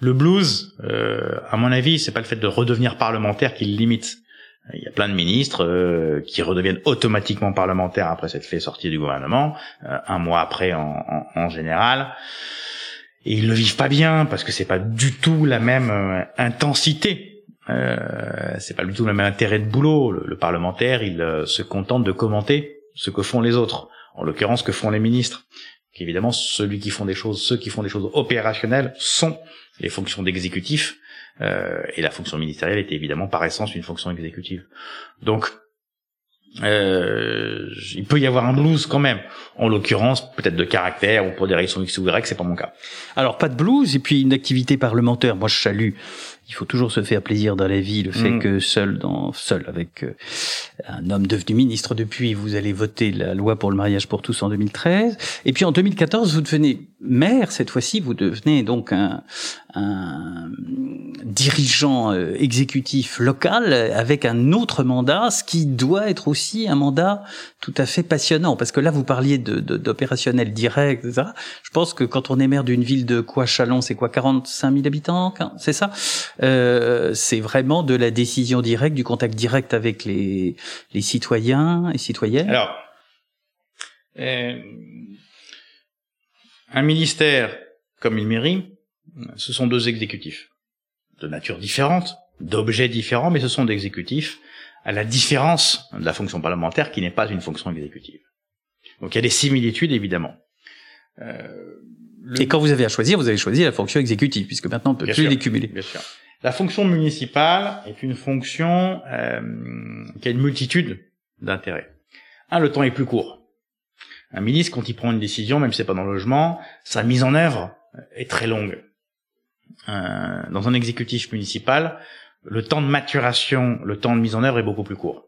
le blues à mon avis c'est pas le fait de redevenir parlementaire qui le limite il y a plein de ministres euh, qui redeviennent automatiquement parlementaires après s'être fait sortir du gouvernement, euh, un mois après en, en, général. Et ils le vivent pas bien parce que c'est pas du tout la même euh, intensité. Euh, c'est pas du tout le même intérêt de boulot. Le, parlementaire, il se contente de commenter ce que font les autres. En l'occurrence, ce que font les ministres. Évidemment, celui qui font des choses, ceux qui font des choses opérationnelles sont les fonctions d'exécutif euh, et la fonction ministérielle était évidemment par essence une fonction exécutive. Donc, euh, il peut y avoir un blues quand même. En l'occurrence, peut-être de caractère ou pour des raisons X ou Y, c'est pas mon cas. Alors pas de blues et puis une activité parlementaire. Moi, je salue il faut toujours se faire plaisir dans la vie. Le fait mm. que seul, dans, seul avec euh, un homme devenu ministre depuis, vous allez voter la loi pour le mariage pour tous en 2013. Et puis en 2014, vous devenez maire. Cette fois-ci, vous devenez donc un, un dirigeant euh, exécutif local avec un autre mandat, ce qui doit être aussi un mandat tout à fait passionnant. Parce que là, vous parliez d'opérationnel de, direct, etc. Je pense que quand on est maire d'une ville de quoi Chalon, c'est quoi 45 000 habitants, c'est ça? Euh, c'est vraiment de la décision directe, du contact direct avec les, les citoyens et citoyennes Alors, euh, un ministère comme une mairie, ce sont deux exécutifs de nature différente, d'objets différents, mais ce sont des exécutifs à la différence de la fonction parlementaire qui n'est pas une fonction exécutive. Donc il y a des similitudes évidemment. Euh, Et quand vous avez à choisir, vous avez choisi la fonction exécutive, puisque maintenant on ne peut plus les cumuler. Bien sûr. La fonction municipale est une fonction euh, qui a une multitude d'intérêts. Un, le temps est plus court. Un ministre, quand il prend une décision, même si c'est pas dans le logement, sa mise en œuvre est très longue. Euh, dans un exécutif municipal, le temps de maturation, le temps de mise en œuvre est beaucoup plus court.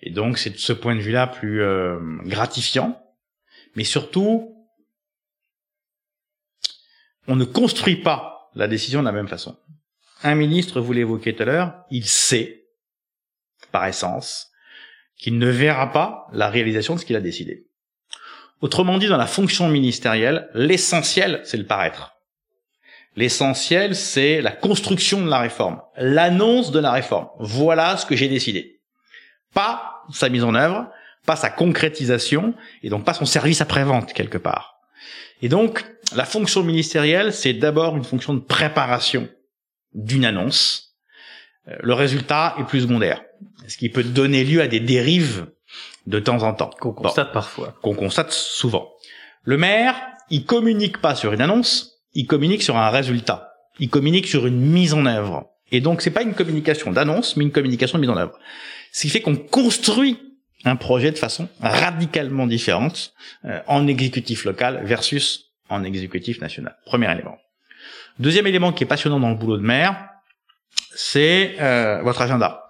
Et donc c'est de ce point de vue-là plus euh, gratifiant, mais surtout, on ne construit pas la décision de la même façon. Un ministre, vous l'évoquiez tout à l'heure, il sait, par essence, qu'il ne verra pas la réalisation de ce qu'il a décidé. Autrement dit, dans la fonction ministérielle, l'essentiel, c'est le paraître. L'essentiel, c'est la construction de la réforme, l'annonce de la réforme. Voilà ce que j'ai décidé. Pas sa mise en œuvre, pas sa concrétisation, et donc pas son service après-vente quelque part. Et donc, la fonction ministérielle, c'est d'abord une fonction de préparation d'une annonce, euh, le résultat est plus secondaire. Ce qui peut donner lieu à des dérives de temps en temps. Qu'on constate parfois. Qu'on constate souvent. Le maire, il communique pas sur une annonce, il communique sur un résultat. Il communique sur une mise en œuvre. Et donc, c'est pas une communication d'annonce, mais une communication de mise en œuvre. Ce qui fait qu'on construit un projet de façon radicalement différente euh, en exécutif local versus en exécutif national. Premier élément. Deuxième élément qui est passionnant dans le boulot de maire, c'est euh, votre agenda.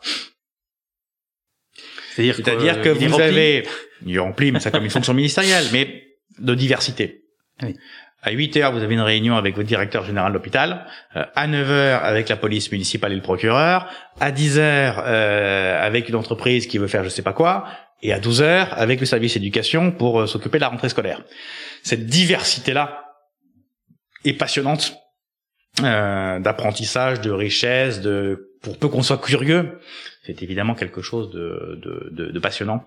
C'est-à-dire que, vous avez, il est rempli, mais ça comme une fonction ministérielle, mais de diversité. Oui. À 8 heures, vous avez une réunion avec votre directeur général d'hôpital. Euh, à 9 heures, avec la police municipale et le procureur. À 10 heures, euh, avec une entreprise qui veut faire je sais pas quoi. Et à 12 heures, avec le service éducation pour euh, s'occuper de la rentrée scolaire. Cette diversité-là est passionnante euh, d'apprentissage, de richesse, de pour peu qu'on soit curieux, c'est évidemment quelque chose de, passionnant.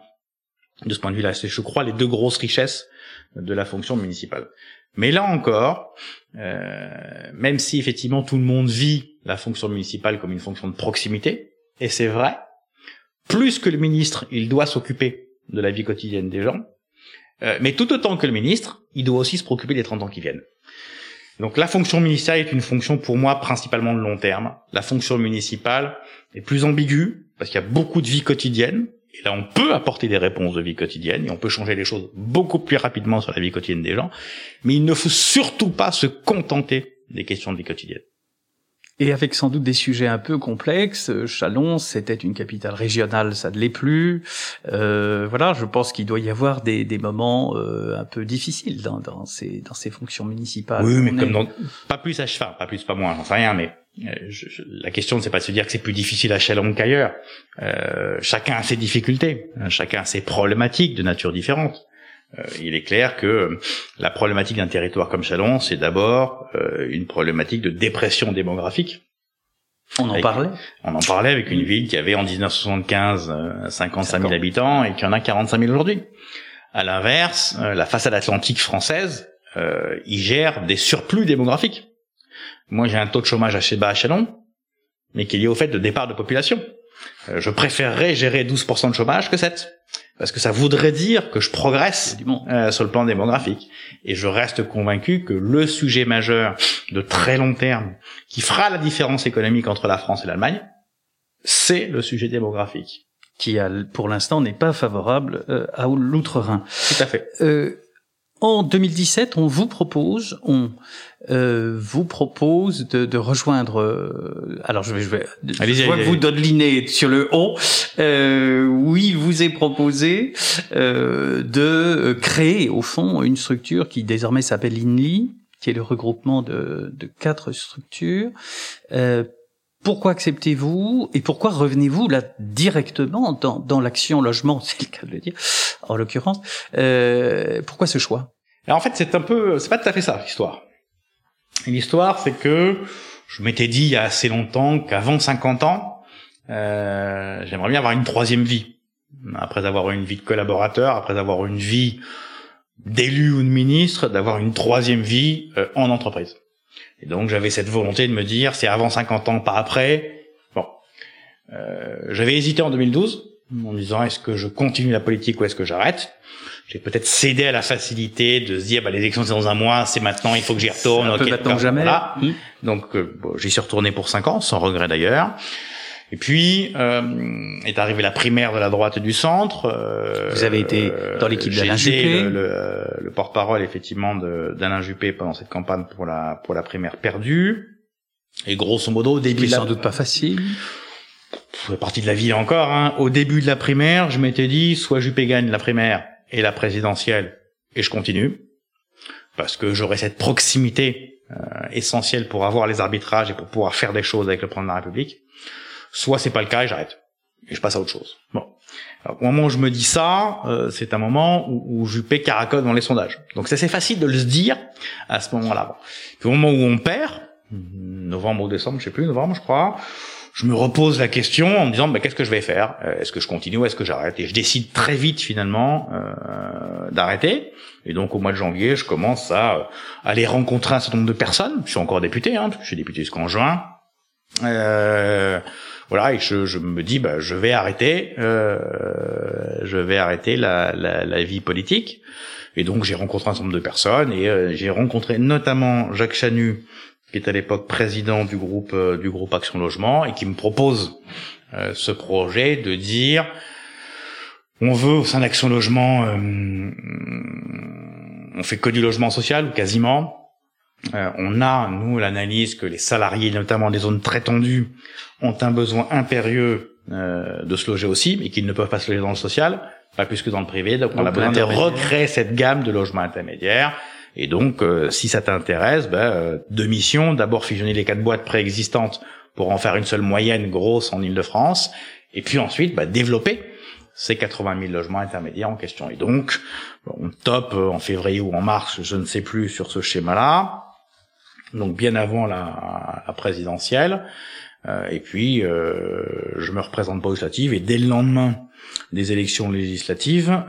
De ce point de vue-là, c'est, je crois, les deux grosses richesses de la fonction municipale. Mais là encore, euh, même si effectivement tout le monde vit la fonction municipale comme une fonction de proximité, et c'est vrai, plus que le ministre, il doit s'occuper de la vie quotidienne des gens, euh, mais tout autant que le ministre, il doit aussi se préoccuper des 30 ans qui viennent. Donc la fonction ministérielle est une fonction pour moi principalement de long terme. La fonction municipale est plus ambiguë parce qu'il y a beaucoup de vie quotidienne, et là, on peut apporter des réponses de vie quotidienne et on peut changer les choses beaucoup plus rapidement sur la vie quotidienne des gens. Mais il ne faut surtout pas se contenter des questions de vie quotidienne. Et avec sans doute des sujets un peu complexes. Euh, Chalon, c'était une capitale régionale, ça ne l'est plus. Euh, voilà, je pense qu'il doit y avoir des, des moments euh, un peu difficiles dans, dans, ces, dans ces fonctions municipales. Oui, mais comme dans, pas plus à cheval, pas plus, pas moins, j'en sais rien, mais euh, je, la question, c'est pas de se dire que c'est plus difficile à Chalon qu'ailleurs. Euh, chacun a ses difficultés, chacun a ses problématiques de nature différente. Euh, il est clair que la problématique d'un territoire comme Chalon, c'est d'abord euh, une problématique de dépression démographique. On en parlait On en parlait avec une ville qui avait en 1975 55 000 habitants et qui en a 45 000 aujourd'hui. À l'inverse, la façade atlantique française, il gère des surplus démographiques. Moi, j'ai un taux de chômage assez bas à Chalon, mais qui est lié au fait de départ de population. je préférerais gérer 12% de chômage que 7 parce que ça voudrait dire que je progresse euh, sur le plan démographique. Et je reste convaincu que le sujet majeur de très long terme qui fera la différence économique entre la France et l'Allemagne, c'est le sujet démographique. Qui, pour l'instant, n'est pas favorable euh, à l'outre-Rhin. Tout à fait. Euh, en 2017, on vous propose, on euh, vous propose de, de rejoindre. Euh, alors je vais, je vais, je vois que vous dodelinez sur le haut. Euh, oui, il vous est proposé euh, de créer au fond une structure qui désormais s'appelle INLI, qui est le regroupement de, de quatre structures. Pourquoi acceptez-vous et pourquoi revenez-vous là directement dans, dans l'action logement, c'est le cas de le dire, en l'occurrence. Euh, pourquoi ce choix? Alors en fait, c'est un peu, c'est pas tout à fait ça l'histoire. L'histoire, c'est que je m'étais dit il y a assez longtemps qu'avant 50 ans, euh, j'aimerais bien avoir une troisième vie. Après avoir une vie de collaborateur, après avoir une vie d'élu ou de ministre, d'avoir une troisième vie euh, en entreprise. Et donc j'avais cette volonté de me dire, c'est avant 50 ans, pas après. Bon, euh, j'avais hésité en 2012 en me disant est-ce que je continue la politique ou est-ce que j'arrête? J'ai peut-être cédé à la facilité de se dire bah, les élections c'est dans un mois, c'est maintenant, il faut que j'y retourne. Un peu maintenant jamais. Mmh. Donc euh, j'y suis retourné pour cinq ans, sans regret d'ailleurs. Et puis euh, est arrivée la primaire de la droite et du centre. Euh, Vous avez été dans l'équipe d'Alain Juppé. Le, le, le porte-parole effectivement d'Alain Juppé pendant cette campagne pour la pour la primaire perdue. Et grosso modo, au début, sans doute pas facile. C'est partie de la vie encore. Hein. Au début de la primaire, je m'étais dit soit Juppé gagne la primaire et la présidentielle, et je continue parce que j'aurai cette proximité euh, essentielle pour avoir les arbitrages et pour pouvoir faire des choses avec le président de la République soit c'est pas le cas et j'arrête et je passe à autre chose. Bon. Alors, au moment où je me dis ça, euh, c'est un moment où, où Juppé caracole dans les sondages. Donc c'est assez facile de le se dire à ce moment-là. Puis au moment où on perd, novembre ou décembre, je sais plus, novembre je crois, je me repose la question en me disant bah, qu'est-ce que je vais faire? Euh, Est-ce que je continue? Ou est-ce que j'arrête? Et je décide très vite finalement euh, d'arrêter. Et donc au mois de janvier, je commence à aller rencontrer un certain nombre de personnes. Je suis encore député, hein, je suis député jusqu'en juin. Euh, voilà et je, je, me dis bah je vais arrêter euh, je vais arrêter la, la, la, vie politique et donc j'ai rencontré un certain nombre de personnes et euh, j'ai rencontré notamment Jacques Chanu qui est à l'époque président du groupe euh, du groupe Action Logement et qui me propose euh, ce projet de dire On veut au sein d'Action Logement, on fait que du logement social quasiment. Euh, on a nous l'analyse que les salariés, notamment des zones très tendues, ont un besoin impérieux euh, de se loger aussi, mais qu'ils ne peuvent pas se loger dans le social, pas plus que dans le privé. Donc, on a besoin de recréer cette gamme de logements intermédiaires. Et donc, euh, si ça t'intéresse, euh, deux missions. D'abord, fusionner les quatre boîtes préexistantes pour en faire une seule moyenne grosse en Ile-de-France. Et puis ensuite, ben, développer ces 80 000 logements intermédiaires en question. Et donc, on top euh, en février ou en mars, je ne sais plus, sur ce schéma-là. Donc, bien avant la, la présidentielle. Euh, et puis, euh, je me représente pas aux législatives. Et dès le lendemain des élections législatives,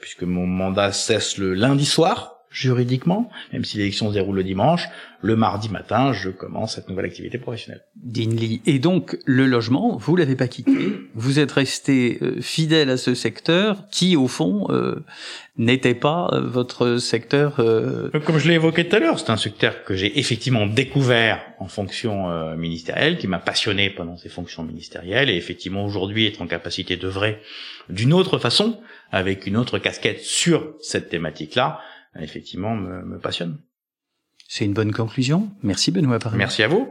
puisque mon mandat cesse le lundi soir, juridiquement, même si l'élection se déroule le dimanche, le mardi matin, je commence cette nouvelle activité professionnelle. Dinly. Et donc, le logement, vous l'avez pas quitté. Vous êtes resté euh, fidèle à ce secteur qui, au fond, euh, n'était pas euh, votre secteur. Comme je l'ai évoqué tout à l'heure, c'est un secteur que j'ai effectivement découvert en fonction ministérielle, qui m'a passionné pendant ces fonctions ministérielles, et effectivement aujourd'hui être en capacité d'œuvrer d'une autre façon, avec une autre casquette sur cette thématique-là, effectivement me, me passionne. C'est une bonne conclusion. Merci Benoît Merci à vous.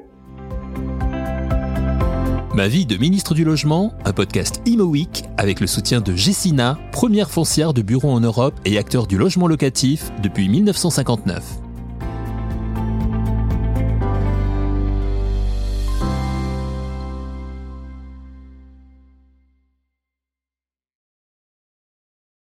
Ma vie de ministre du Logement, un podcast Imo avec le soutien de Gessina, première foncière de bureau en Europe et acteur du logement locatif depuis 1959.